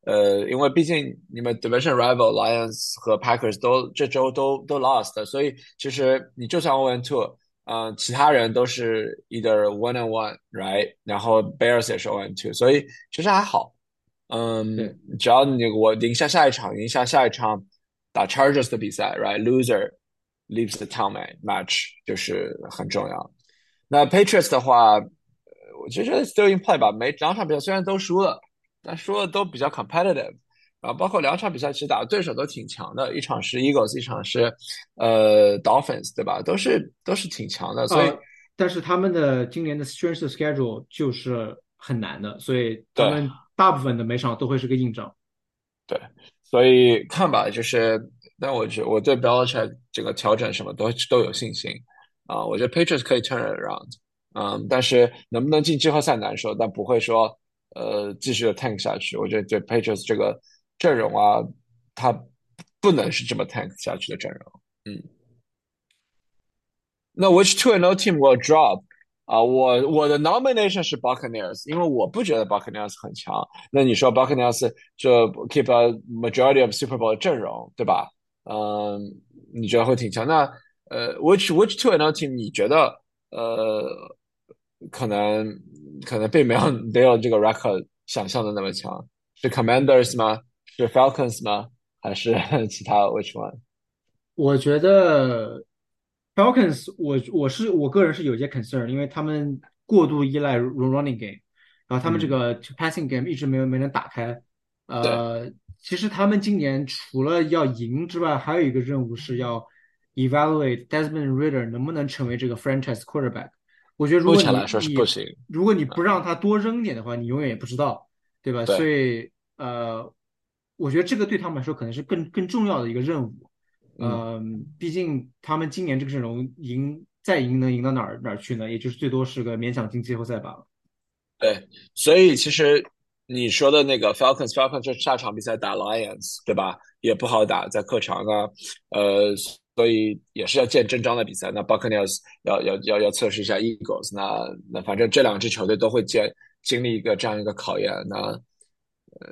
呃，因为毕竟你们 Division Rival Lions 和 Packers 都这周都都 lost，所以其实你就算 One Two，嗯，其他人都是 either One and One，right？然后 Bears 也是 One Two，所以其实还好。嗯，只要你我赢下下一场，赢下下一场打 Chargers 的比赛，right？Loser leaves the town match 就是很重要。那 Patriots 的话，我觉得 still in play 吧。每两场比赛虽然都输了，但说的都比较 competitive。然后包括两场比赛，其实打的对手都挺强的。一场是 Eagles，一场是呃 Dolphins，对吧？都是都是挺强的。所以，但是他们的今年的 strength schedule 就是很难的，所以他们大部分的每场都会是个硬仗。对，所以看吧，就是，但我觉我对 Belichick 这个调整什么都都有信心。啊，我觉得 Patriots 可以 turn around，嗯，但是能不能进季后赛难说，但不会说呃继续的 tank 下去。我觉得对 Patriots 这个阵容啊，它不能是这么 tank 下去的阵容。嗯，那 Which two and no team will drop？啊，我我的 nomination 是 Buccaneers，因为我不觉得 Buccaneers 很强。那你说 Buccaneers 就 keep a majority of Super Bowl 阵容，对吧？嗯，你觉得会挺强？那呃，which which two and no team 你觉得呃可能可能并没有没有这个 record 想象的那么强？是 Commanders 吗？是 Falcons 吗？还是其他 which one？我觉得 Falcons，我我是我个人是有些 concern，因为他们过度依赖 running game，然后他们这个 passing game 一直没有没能打开。呃，其实他们今年除了要赢之外，还有一个任务是要。evaluate Desmond Ritter 能不能成为这个 franchise quarterback？我觉得如果你如果你不让他多扔点的话，你永远也不知道，对吧？所以呃，我觉得这个对他们来说可能是更更重要的一个任务。嗯，毕竟他们今年这个阵容赢再赢能赢到哪儿哪儿去呢？也就是最多是个勉强进季后赛罢了。对，所以其实你说的那个 Falcons，Falcons 下场比赛打 Lions，对吧？也不好打，在客场啊，呃。所以也是要见真章的比赛。那 Buccaneers 要要要要测试一下 Eagles。那那反正这两支球队都会见经历一个这样一个考验。那呃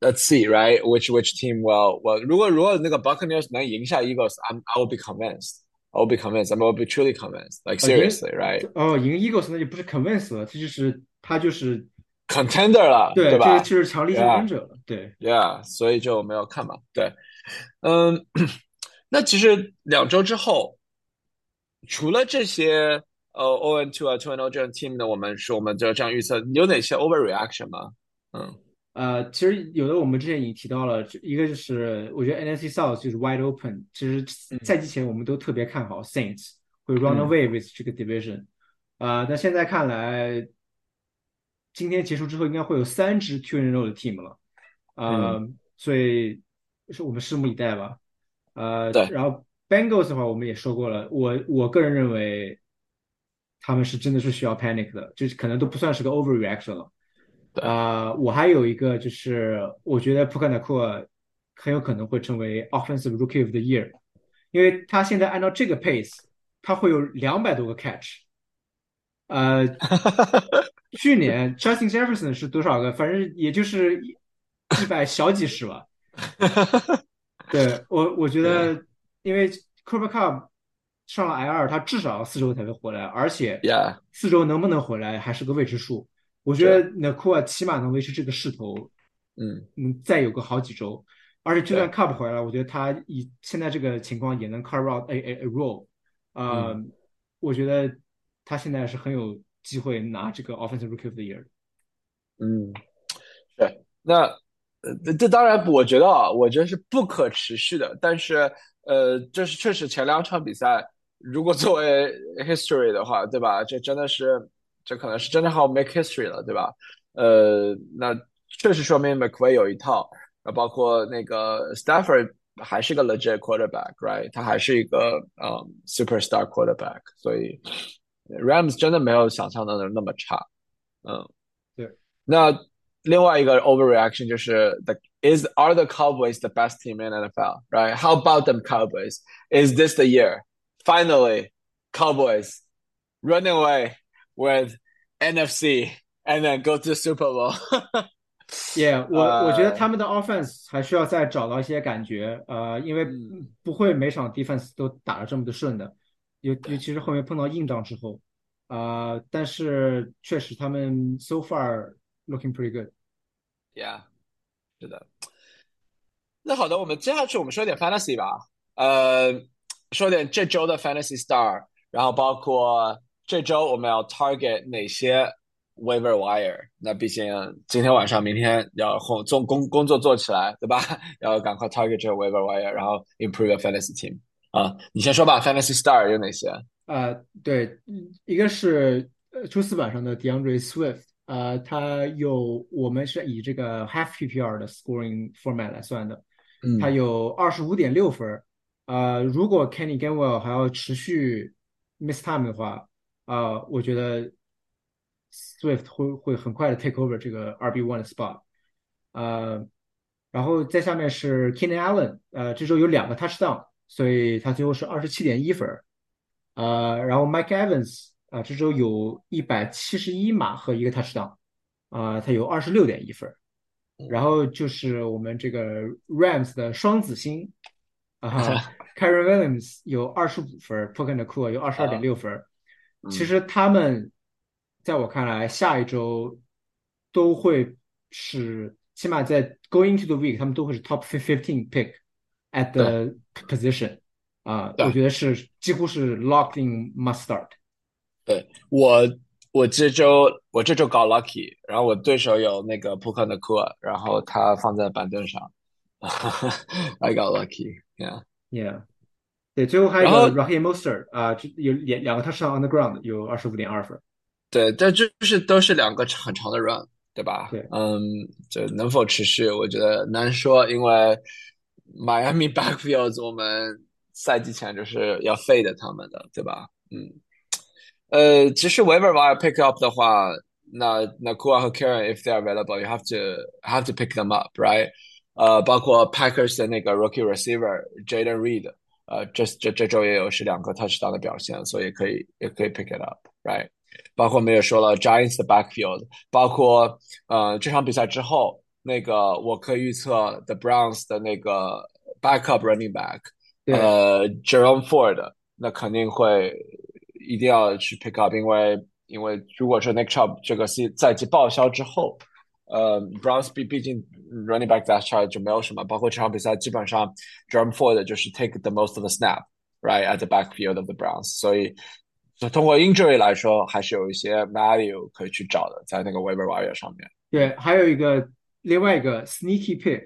，Let's see, right? Which which team will? 我如果如果那个 Buccaneers 能赢下 Eagles，I'm I will be convinced. I will be convinced. I will be truly convinced. Like seriously, right? 哦，赢 Eagles 那就不是 convinced 了，这就是他就是 contender 了，对吧？就是强力竞争者了，对。Yeah，所以就没有看嘛。对，嗯。那其实两周之后，除了这些呃 O N two 啊 Two and O 这样 team 呢，我们是我们就这样预测，有哪些 overreaction 吗？嗯，呃，其实有的我们之前已经提到了，一个就是我觉得 N F C South 就是 wide open，其实赛季前我们都特别看好 Saints 会 run away with 这个 division，啊，但现在看来，今天结束之后应该会有三支 Two and O 的 team 了，啊，所以是我们拭目以待吧。呃，对，然后 Bengals 的话，我们也说过了。我我个人认为，他们是真的是需要 panic 的，就是可能都不算是个 overreaction 了。啊，我还有一个就是，我觉得 p u k a n a k u 很有可能会成为 offensive rookie of the year，因为他现在按照这个 pace，他会有两百多个 catch。呃，去年 Justin Jefferson 是多少个？反正也就是一百小几十吧。对。我，我觉得，因为 Cooper Cup 上了 I 二，他至少四周才会回来，而且四周能不能回来还是个未知数。我觉得 n a k u a 起码能维持这个势头，嗯。嗯，再有个好几周。而且就算 Cup 回来，我觉得他以现在这个情况也能 carve out a a a role。呃，我觉得他现在是很有机会拿这个 Offensive Rookie of the Year。嗯，是，那呃，这这当然不，我觉得啊，我觉得是不可持续的。但是呃，这是确实前两场比赛，如果作为 history 的话，对吧？这真的是，这可能是真的好 make history 了，对吧？呃，那确实说明 McVay 有一套，呃，包括那个 Stafford 还是个 legit quarterback，right？他还是一个嗯 superstar quarterback，所以 Rams 真的没有想象的那么差，嗯。对，那另外一个 overreaction 就是 the is are the Cowboys the best team in NFL, right? How about them Cowboys? Is this the year? Finally, Cowboys run away with NFC and then go to Super Bowl. Yeah，我我觉得呃他们的 offense 还需要再找到一些感觉，呃，因为嗯不会每场 defense 都打得这么的顺的，尤尤其是后面碰到硬仗之后，啊、但是确实他们 so far looking pretty good。yeah，是的。那好的，我们接下去我们说点 fantasy 吧。呃，说点这周的 fantasy star，然后包括这周我们要 target 哪些 waiver wire。那毕竟今天晚上、明天要工做工工作做起来，对吧？要赶快 target 这个 waiver wire，然后 improve your fantasy team。啊，你先说吧，fantasy star 有哪些？呃，对，嗯一个是呃周四晚上的 DeAndre Swift，呃，他有我们是以这个 half PPR 的 scoring format 来算的，嗯他有二十五点六分儿，呃，如果 Kenny Gainwell 还要持续 miss time 的话，呃，我觉得 Swift 会会很快的 take over 这个 RB one 的 spot，呃，然后在下面是 Kenny Allen，呃，这周有两个 touchdown，所以他最后是二十七点一分儿。呃，然后 Mike Evans 啊、这周有一百七十一码和一个 touchdown，啊、他有二十六点一分儿。然后就是我们这个 Rams 的双子星啊 k a r e n Williams 有二十五分 p o k e n 的 Cool 有二十二点六分其实他们在我看来，下一周都会是起码在 Going to the week，他们都会是 Top fifteen pick at the position 啊、对我觉得是几乎是 locked in must start。对我，我这周我这周搞 lucky，然后我对手有那个扑克的库尔，然后他放在板凳上，I got lucky，yeah。Yeah，对，最后还有一个 Raheem Mostert 啊、这有两两个他上 on the ground 有二十五点二分。对，这就是都是两个很长的 run，对吧？对嗯，这能否持续，我觉得难说，因为 Miami backfields 我们赛季前就是要废的他们的，对吧？嗯，呃，其实 waiver wire pick up 的话，那那 Kua 和 Karen if they are available，you have to have to pick them up，right？呃，包括 Packers 的那个 rookie receiver Jaden Reed，呃，这这这周也有是两个 touchdown 的表现，所以可以也可以 pick it up，right？包括我们也说了 Giants 的 backfield，包括呃这场比赛之后，那个我可以预测 The Browns 的那个 backup running back，对呃 Jerome Ford，那肯定会 一定要去 pick up，因为因为如果说 Nick Chubb 这个赛赛季报销之后，呃 Browns 毕毕竟 running back that chart 就没有什么，包括这场比赛基本上 Jerome Ford 就是 take the most of the snap。right at the backfield of the Browns，所以就通过 injury 来说，还是有一些 value 可以去找的，在那个 waiver wire 上面。对，还有一个另外一个 sneaky pick，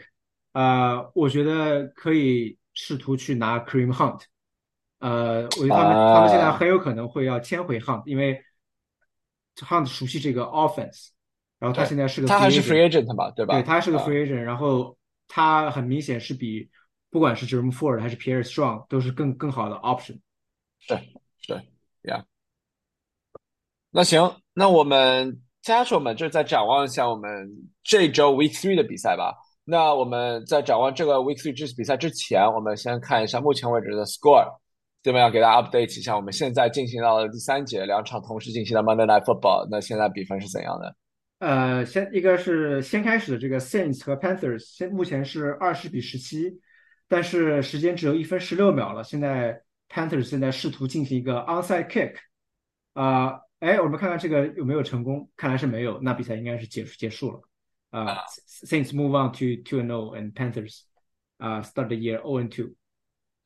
呃，我觉得可以试图去拿 Cream Hunt， 呃，我觉得他们、他们现在啊很有可能会要签回 Hunt，因为 Hunt 熟悉这个 offense，然后他现在是个他还是 free agent 吧，对吧？对，他是个啊 free agent，然后他很明显是比不管是 Jerome Ford 还是 Pierre Strong 都是更更好的 option。是是，Yeah。那行，那我们接下去我们就再展望一下我们这周 Week Three 的比赛吧。那我们在展望这个 Week Three 这次比赛之前，我们先看一下目前为止的 score，这边要给大家 update 一下，我们现在进行到了第三节，两场同时进行的 Monday Night Football，那现在比分是怎样的？呃，先一个是先开始的这个 Saints 和 Panthers，现目前是二十比十七，但是时间只有一分十六秒了。现在 Panthers 现在试图进行一个 onside kick，啊、哎，我们看看这个有没有成功，看来是没有，那比赛应该是结束结束了。Uh, Saints move on to two and zero, and Panthers uh start the year zero and two.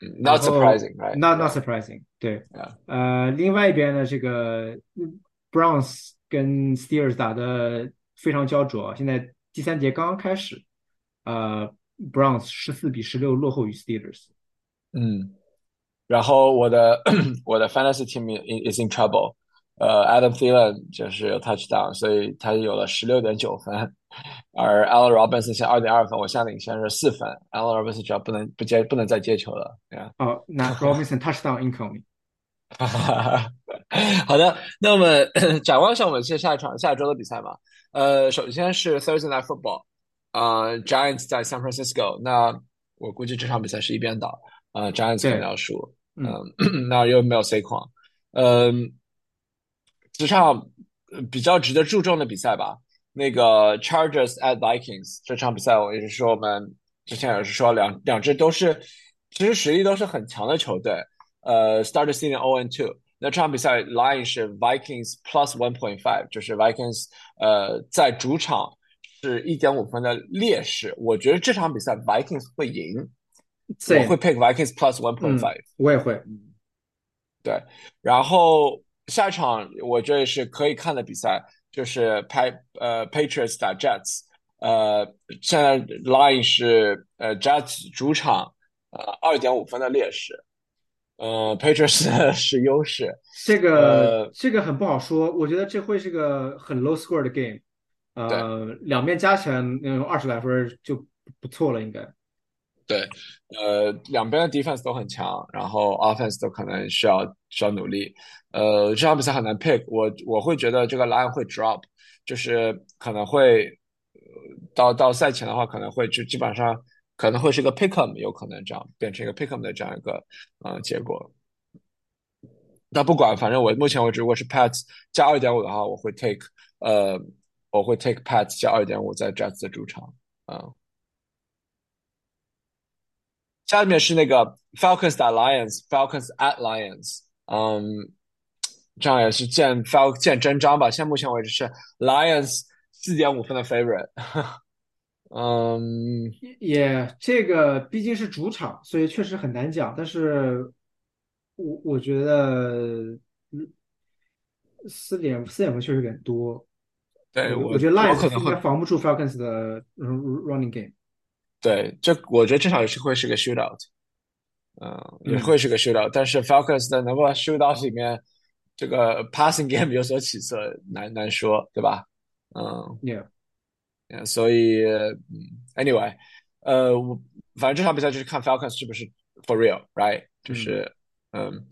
Not 然后 surprising, right? Not not surprising. 对 Yeah. 呃，另外一边呢，这个嗯 Browns 跟 Steelers 打的非常焦灼，现在第三节刚刚开始，呃，Browns 十四比十六落后于 Steelers。嗯，然后我的我的 fantasy team is in trouble。 呃，Adam Thielen 就是有 touchdown，所以他有了十六点九分，而 Allen Robinson 现二点二分，我下领先是四分。Allen Robinson 只要不能不接不能再接球了，对啊。哦，那 Robinson touchdown incoming。好的，那我们展望一下我们接下一场下一周的比赛吧。呃，首先是 Thursday Night Football，呃，Giants 在 San Francisco，那我估计这场比赛是一边倒，呃，Giants 肯定要输，嗯嗯，那又没有 C 框，嗯，这场呃比较值得注重的比赛吧。那个 Chargers at Vikings 这场比赛，我也是说我们之前也是说两两支都是其实实力都是很强的球队。呃，start the season 0 and 2。那这场比赛 line 是 Vikings plus one point five，就是 Vikings 呃在主场是一点五分的劣势。我觉得这场比赛 Vikings 会赢，我会 pick Vikings plus one point 嗯 five。我也会。对，然后下一场我觉得是可以看的比赛，就是 Pa 呃 Patriots 打 Jets，呃，现在 line 是呃 Jets 主场呃二点五分的劣势，呃 Patriots 是优势，这个、呃这个很不好说，我觉得这会是个很 low score 的 game，呃，两边加起来能二十来分就不错了，应该。对，呃，两边的 defense 都很强，然后 offense 都可能需要需要努力。呃，这场比赛很难 pick，我我会觉得这个 line 会 drop，就是可能会到到赛前的话，可能会就基本上可能会是一个 pick em，有可能这样变成一个 pick em 的这样一个呃结果。那不管，反正我目前为止，如果是 Pats 加二点五的话，我会 take 呃，我会 take Pats 加二点五在 Jets 的主场嗯。下面是那个 Falcons 打 Lions，Falcons at Lions，嗯，这样也是见 Fal 见真章吧。现在目前为止是 Lions 四点五分的 favorite，嗯，也这个毕竟是主场，所以确实很难讲。但是我我觉得嗯四点四点分确实有点多。对我我觉得 Lions 应该防不住 Falcons 的 running game。对这，我觉得这场游戏会是个 shootout，嗯，也嗯会是个 shootout，但是 Falcons 的能不能 shootout 里面这个 passing game 有所起色，难难说，对吧？嗯。Yeah，嗯，所以嗯，anyway，呃，我反正这场比赛就是看 Falcons 是不是 for real，right？就是嗯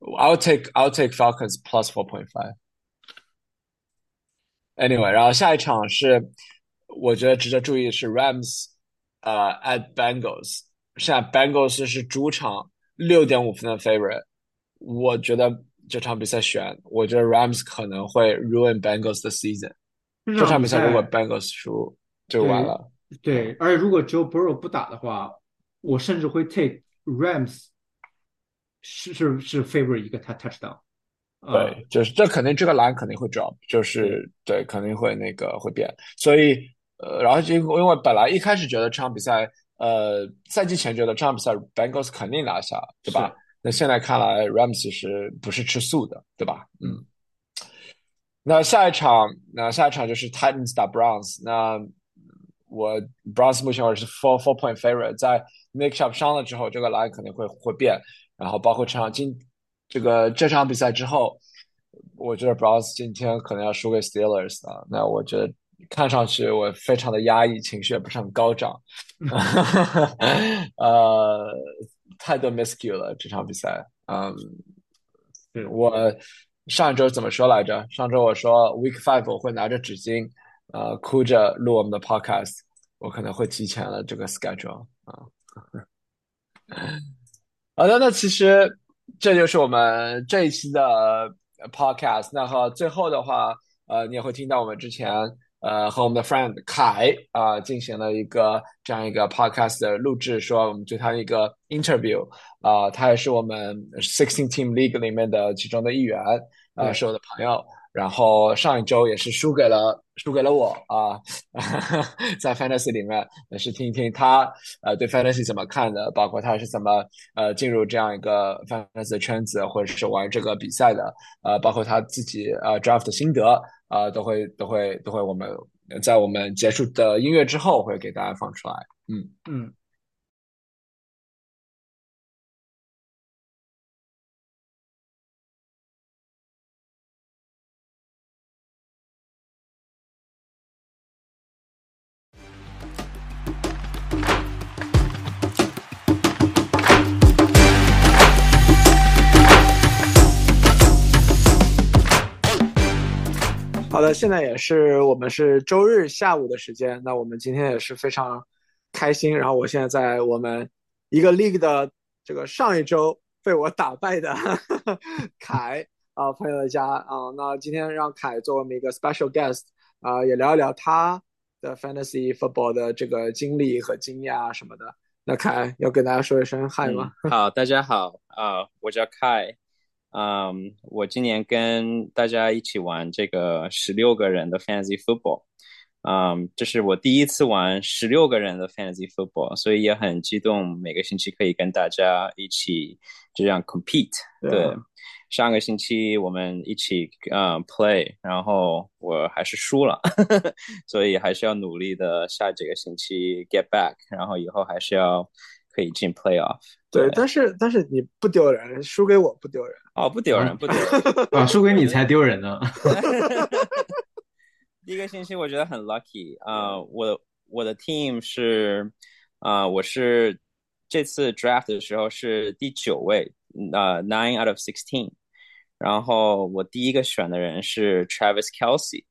，I'll take I'll take Falcons plus four point five。Anyway，然后下一场是我觉得值得注意的是 Rams 呃 at Bengals，现在 Bengals 是主场六点五分的 favorite，我觉得这场比赛选，我觉得 Rams 可能会 ruin Bengals 的 season。这场比赛如果 Bengals 输就完了。对，而且如果 Joe Burrow 不打的话，我甚至会 take Rams 是是是 favor 一个 touch touchdown。啊对，就是这肯定这个篮肯定会 drop，就是对，肯定会那个会变。所以呃，然后就因为本来一开始觉得这场比赛，呃，赛季前觉得这场比赛 Bengals 肯定拿下，对吧？那现在看来 Rams 其实不是吃素的，对吧？嗯。那下一场，那下一场就是 Titans 打 Browns。那我 Browns 目前为止是 four four point favorite，在 Nick Chubb 伤了之后，这个篮肯定会会变。然后包括这场今这个这场比赛之后，我觉得 Browns 今天可能要输给 Steelers 啊。那我觉得看上去我非常的压抑，情绪也不是很高涨，呃，太多 miscue 了这场比赛。嗯，我上周怎么说来着？上周我说 Week Five 我会拿着纸巾，呃，哭着录我们的 Podcast，我可能会提前了这个 schedule 啊。好的，那其实这就是我们这一期的 podcast。那和最后的话，呃，你也会听到我们之前呃和我们的 friend 凯啊、呃、进行了一个这样一个 podcast 的录制，说我们对他一个 interview 啊、呃，他也是我们 Sixteen Team League 里面的其中的一员，呃，是我的朋友。然后上一周也是输给了输给了我啊，在 Fantasy 里面也是听一听他呃对 Fantasy 怎么看的，包括他是怎么呃进入这样一个 Fantasy 圈子，或者是玩这个比赛的，呃，包括他自己呃 Draft 的心得啊，都会都会都会我们在我们结束的音乐之后会给大家放出来，嗯嗯。好的，现在也是我们是周日下午的时间，那我们今天也是非常开心。然后我现在在我们一个 league 的这个上一周被我打败的 凯啊朋友的家啊，那今天让凯做我们一个 special guest 啊，也聊一聊他的 fantasy football 的这个经历和经验啊什么的。那凯要跟大家说一声 hi 吗？好，大家好啊，我叫凯。嗯，我今年跟大家一起玩这个十六个人的 fantasy football，嗯，这是我第一次玩十六个人的 fantasy football，所以也很激动，每个星期可以跟大家一起这样 compete。对，上个星期我们一起嗯 play，然后我还是输了，所以还是要努力的下几个星期 get back，然后以后还是要。可以进 playoff，对，但是但是你不丢人，输给我不丢人哦，不丢人，不丢人 啊，输给你才丢人呢。第一个星期我觉得很 lucky 啊，我我的 team 是啊，我是这次 draft 的时候是第九位，呃，nine out of sixteen，然后我第一个选的人是 Travis Kelsey。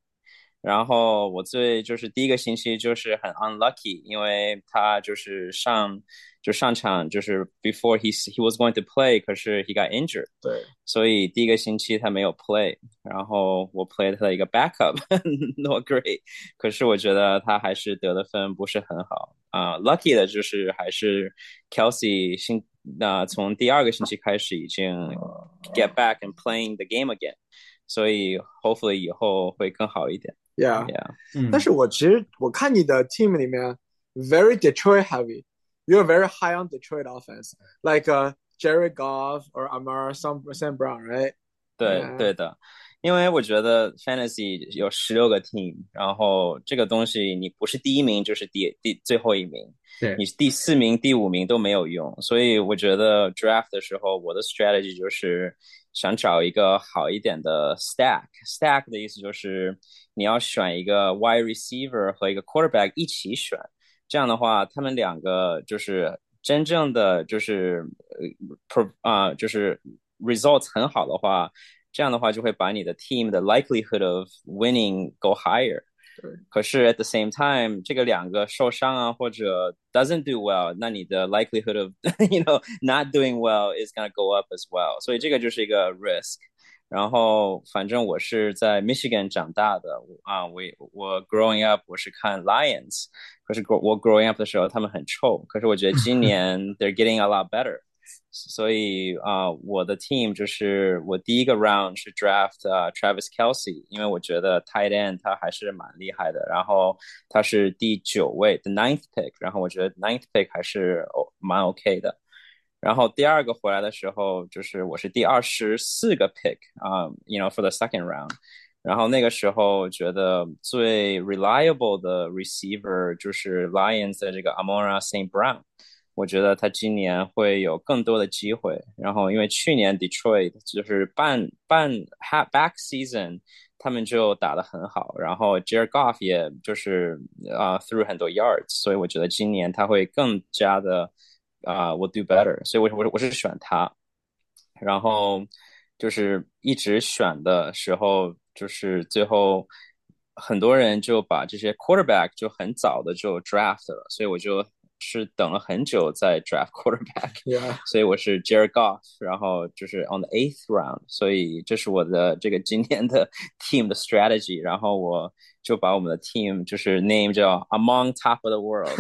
然后我最就是第一个星期就是很 unlucky，因为他就是上就上场就是 before he he was going to play，可是 he got injured，对，所以第一个星期他没有 play，然后我 play 他的一个 backup，not great，可是我觉得他还是得的分不是很好啊，lucky 的就是还是 Kelsey 新那从第二个星期开始已经 get back and playing the game again，所以 hopefully 以后会更好一点。 Yeah, yeah. 但是我其实我看你的 team 里面 very Detroit heavy. You're very high on Detroit offense, like uh, Jerry Goff or Amar Sam Sam Brown, right? 对对的， 因为我觉得 fantasy 有十六个 team，然后这个东西你不是第一名就是第第最后一名，对你是第四名、第五名都没有用，所以我觉得 draft 的时候，我的 strategy 就是想找一个好一点的 stack。stack 的意思就是你要选一个 wide receiver 和一个 quarterback 一起选，这样的话，他们两个就是真正的就是呃 pro 啊，就是 results 很好的话，这样的话就会把你的 team 的 likelihood of winning go higher。可是 at the same time，这个两个受伤啊，或者 doesn't do well，那你的 likelihood of you know not doing well is gonna go up as well。所以这个就是一个 risk。然后反正我是在 Michigan 长大的啊，我我 growing up 我是看 Lions，可是我 growing up 的时候他们很臭，可是我觉得今年 they're getting a lot better， 所以啊，我的 team 就是我第一个 round 是 draft 啊 Travis Kelsey，因为我觉得 tight end 他还是蛮厉害的，然后他是第九位 the ninth pick，然后我觉得 ninth pick 还是蛮 OK 的。然后第二个回来的时候，就是我是第二十四个 pick 啊，you know for the second round。然后那个时候觉得最 reliable 的 receiver 就是 Lions 的这个 Amora Saint Brown。 我觉得他今年会有更多的机会。然后因为去年 Detroit 就是半半 back season，他们就打得很好。然后 Jared Goff 也就是啊 through 很多 yards，所以我觉得今年他会更加的。啊，我 do better，所以我我我是选他，然后就是一直选的时候，就是最后很多人就把这些 quarterback 就很早的就 draft 了，所以我就是等了很久在 draft quarterback，所以我是 Jared Goff，然后就是 on the eighth round，所以这是我的这个今天的 team 的 strategy，然后我就把我们的 team 就是 name 叫 Among Top of the World。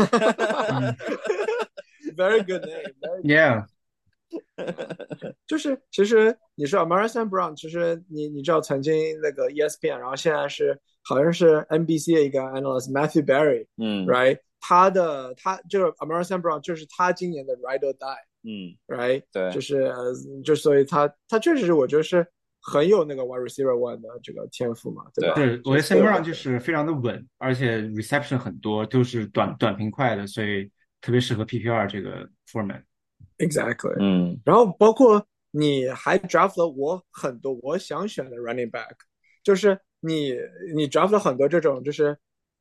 Very good name. Very yeah. 就是其实你说 Amarian Brown，其实你你知道曾经那个 ESPN，然后现在是好像是 NBC 的一个 analyst Matthew Barry，嗯，right，他的他就是 Amarian Brown，就是他今年的 ride or die，嗯，right，对，就是就所以他他确实是我觉得是很有那个 wide receiver one 的这个天赋嘛，对吧？对，我觉得 Sam Brown 就是非常的稳，而且 reception 很多，就是短短平快的，所以特别适合 PPR 这个 format。Exactly，嗯然后包括你还 draft 了我很多我想选的 running back，就是你你 draft 了很多这种就是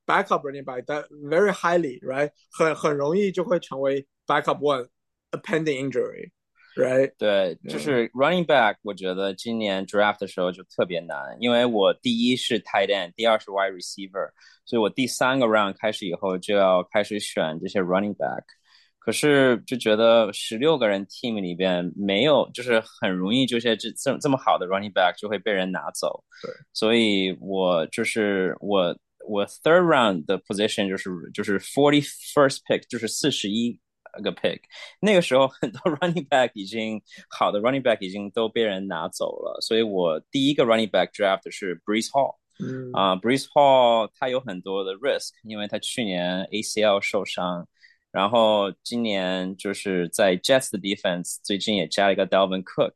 backup running back，但 very highly，right，很很容易就会成为 backup one，a pending injury，right？对，就嗯是 running back，我觉得今年 draft 的时候就特别难，因为我第一是 tight end，第二是 wide receiver，所以我第三个 round 开始以后就要开始选这些 running back。可是就觉得十六个人 team 里边没有，就是很容易这些这这这么好的 running back 就会被人拿走。对，所以我就是我我 third round 的 position 就是就是 forty first pick，就是四十一个 pick。那个时候很多 running back 已经好的 running back 已经都被人拿走了，所以我第一个 running back draft 是 Breeze Hall。嗯啊，Breeze Hall 他有很多的 risk，因为他去年 ACL 受伤，然后今年就是在 Jets 的 defense 最近也加了一个 Dalvin Cook，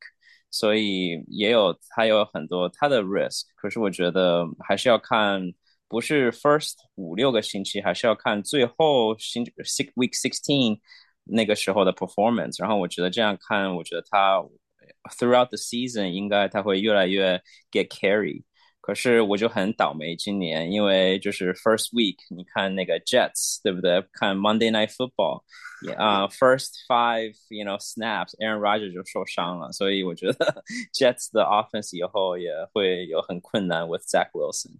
所以也有他有很多他的 risk。可是我觉得还是要看，不是 first 五六个星期，还是要看最后星 six week sixteen 那个时候的 performance。然后我觉得这样看，我觉得他 throughout the season 应该他会越来越 get carry。可是我就很倒霉今年，因为就是 first week，你看那个 Jets 对不对？看 Monday Night Football，啊、first five，you know snaps，Aaron Rodgers 就受伤了，所以我觉得 Jets 的 offense 以后也会有很困难 with Zach Wilson。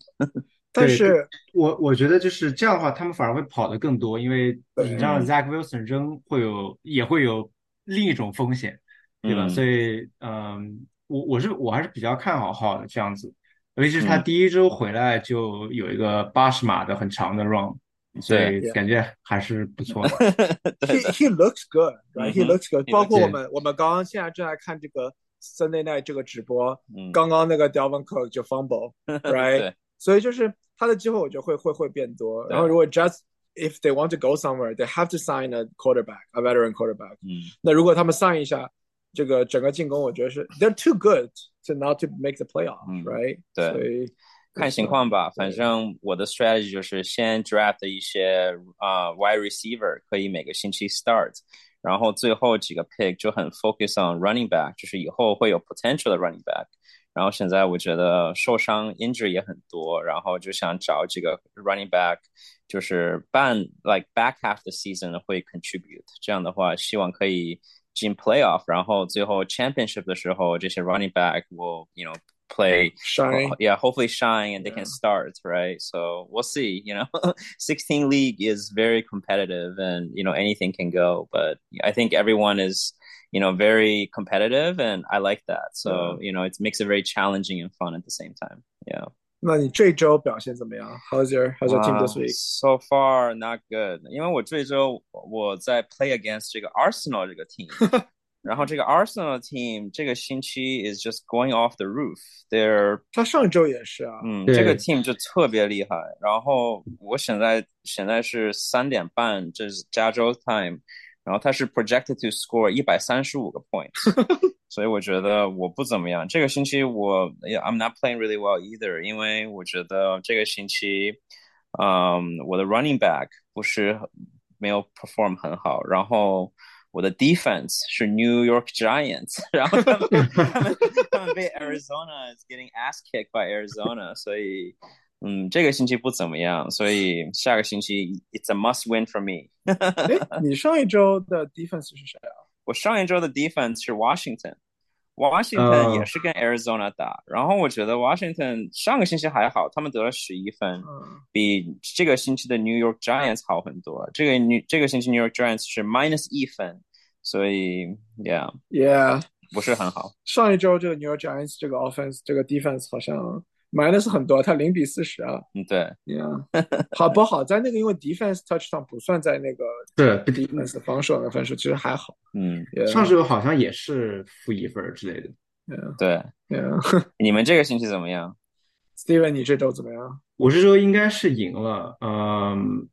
对但是我我觉得就是这样的话，他们反而会跑得更多，因为你让 Zach Wilson 扔会有也会有另一种风险，对吧？嗯所以嗯，我我是我还是比较看好号的这样子，尤其是他嗯第一周回来就有一个八十码的很长的 run，所以感觉还是不错的。he he looks good，right？He 嗯哼 looks good。he 包括我们我们刚刚现在正在看这个 Sunday Night 这个直播，嗯，刚刚那个 Dalvin Cook 就 fumble，right？对，所以就是他的机会，我觉得会会会变多。对然后如果 just if they want to go somewhere, they have to sign a quarterback, a veteran quarterback。嗯那如果他们 sign 一下这个整个进攻，我觉得是 they're too good to not to make the 嗯 playoff，right？对所以看情况吧，反对正我的 strategy 就是先 draft 一些啊、wide receiver，可以每个星期 start，然后最后几个 pick 就很 focus on running back，就是以后会有 potential 的 running back。 然后现在我觉得受伤 injury 也很多，然后就想找几个 running back，就是半 like back half the season 会 contribute，这样的话希望可以进 playoff，然后最后 championship 的时候这些 running back will you know play shine Oh, yeah, hopefully shine and they Yeah. can start, right? So we'll see. You know, 16 league is very competitive and, you know, anything can go. But I think everyone is, you know, very competitive and I like that. So, you know, it makes it very challenging and fun at the same time. Yeah. 那你这周表现怎么样？How's your How's your team this Uh, week？ so far, not good. 因为我这周我在 play against 这个 Arsenal 这个 team，然后这个 Arsenal team 这个星期 is just going off the roof. They're 他上周也是啊，嗯，对这个 team 就特别厉害。然后我现在现在是三点半，这是加州 time， 然后他是 projected to score 一百三十五个 points，所以我觉得我不怎么样。这个星期我 yeah, I'm not playing really well either，因为我觉得这个星期，嗯，我的 running back 不是没有 perform 很好，然后。我的 defense 是 New York Giants，然后他们他们他们被 Arizona is getting ass kicked by Arizona，所以 嗯，这个星期不怎么样，所以下个星期 it's a must win for me。哎，你上一周的 defense 是谁啊？我上一周的 defense 是 Washington，Washington 哦也是跟 Arizona 打，然后我觉得 Washington 上个星期还好，他们得了十一分，嗯，比这个星期的 New York Giants 好很多。这个 New 这个星期 New York Giants 是 minus 一分，所以 yeah Yeah，不是很好。上一周这个 New York Giants 这个 offense 这个 defense 好像 minus 很多，他零比四十啊。嗯，对，Yeah，好不好在那个因为 defense touchdown 不算在那个对 defense 防守的分数，其实还好。嗯，Yeah，上周好像也是负一分之类的。Yeah，对。Yeah 你们这个星期怎么样？Steven，你这周怎么样？我这周应该是赢了，嗯，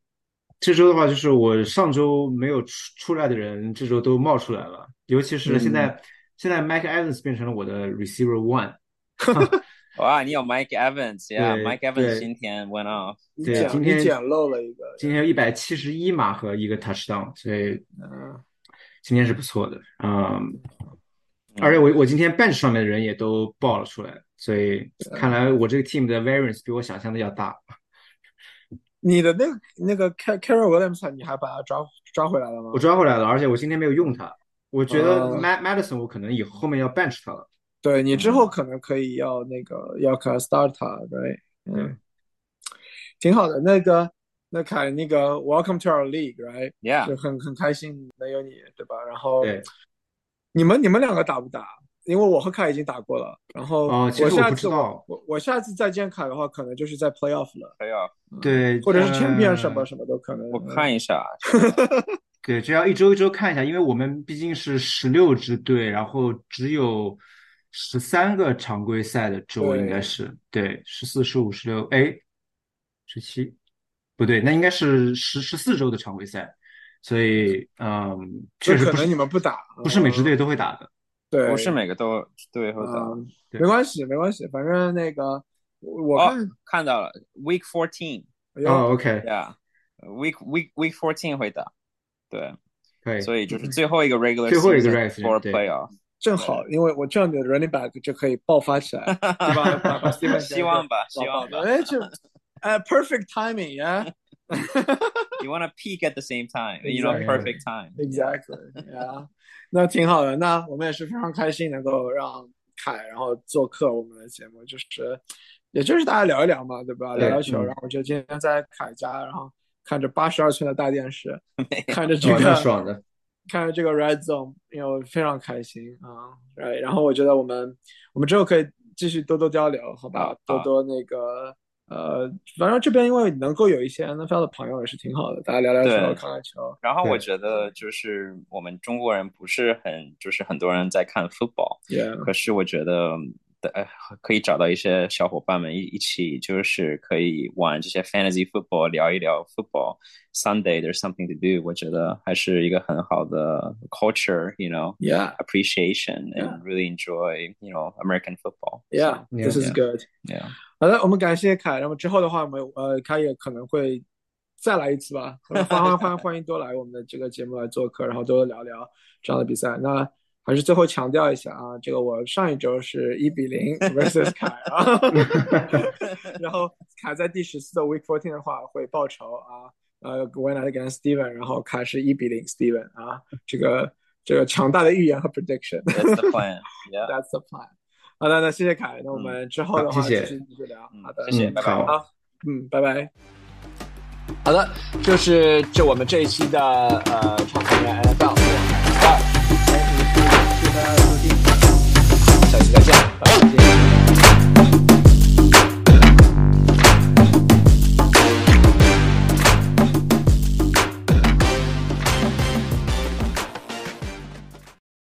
这周的话就是我上周没有出出来的人，这周都冒出来了，尤其是现在、现在 Mike Evans 变成了我的 receiver one，哇，你有 Mike Evans，Yeah，Mike Evans 对今天 went off，对今天你捡漏了一个。今天有一百七十一码和一个 touchdown，所以嗯今天是不错的，嗯，而且我我今天 bench 上面的人也都爆了出来，所以看来我这个 team 的 variance 比我想象的要大。你的那个那个 Car Carol Williams，你还把他抓抓回来了吗我？抓回来了，而且我今天没有用他，我觉得哦 Mad Madison 我可能以后后面要 bench 他了。对你之后可能可以要那个要看 start 他，对，嗯，挺好的。那个那凯那个 Welcome to our league，right？Yeah，就很很开心能有你，对吧？然后对，你们你们两个打不打？因为我和凯已经打过了，然后我下次我我下次再见凯的话，可能就是在 playoff 了，可以啊，对，或者是呃 champion 什么什么都可能。我看一下，对，这要一周一周看一下，因为我们毕竟是十六支队，然后只有十三个常规赛的周，应该是对，十四、十五、十六，哎，十七，不对，那应该是十十四周的常规赛，所以嗯，确实不是那可能你们不打，不是每支嗯队都会打的。对，不是每个都队会打。嗯，对没关系，没关系，反正那个我看，，看到了，Week Fourteen，哦，OK，Yeah，Week Week Week Fourteen 会打，对，可以，所以就是最后一个 regular 最后一个 regular season，for playoff，正好，因为我这样的 running back 就可以爆发起来，对吧？希望吧，希望吧。哎，就呃 perfect timing 呀 You want to peak at the same time, you know, perfect time. Exactly，呀，那挺好的。那我们也是非常开心能够让凯然后做客我们的节目，就是也就是大家聊一聊嘛，对吧？对聊聊球。嗯然后我就今天在凯家，然后看着八十二寸的大电视，看着这个爽的，看着这个 Red Zone，因为我非常开心啊。然后我觉得我们我们之后可以继续多多交流，好吧？好多多那个呃，反正这边因为能够有一些 NFL 的朋友也是挺好的，大家聊聊球，看看球。然后我觉得就是我们中国人不是很，就是很多人在看 football，Yeah，可是我觉得呃可以找到一些小伙伴们一一起，就是可以玩这些 fantasy football，聊一聊 football。Sunday there's something to do，我觉得还是一个很好的 culture，you know。Yeah, appreciation Yeah. and really enjoy, you know, American football. yeah, Yeah. this is good. Yeah. 好的，我们感谢凯。那么之后的话，我们呃，凯也可能会再来一次吧。欢欢欢欢迎多来我们的这个节目来做客，然后多聊聊这样的比赛。那还是最后强调一下啊，这个我上一周是一比零 versus 凯啊，然后凯在第十四的 Week Fourteen 的话会报仇啊，呃，win against Steven，然后凯是一比零 Steven 啊，这个这个强大的预言和 prediction。That's the plan. Yeah. That's the plan。好的，那谢谢凯，那我们之后的话好谢谢继续继续聊。嗯好的，谢谢，嗯拜拜。嗯，拜拜。好的，就是这我们这一期的呃超凡人 NFL。大家收，下期再见，拜拜。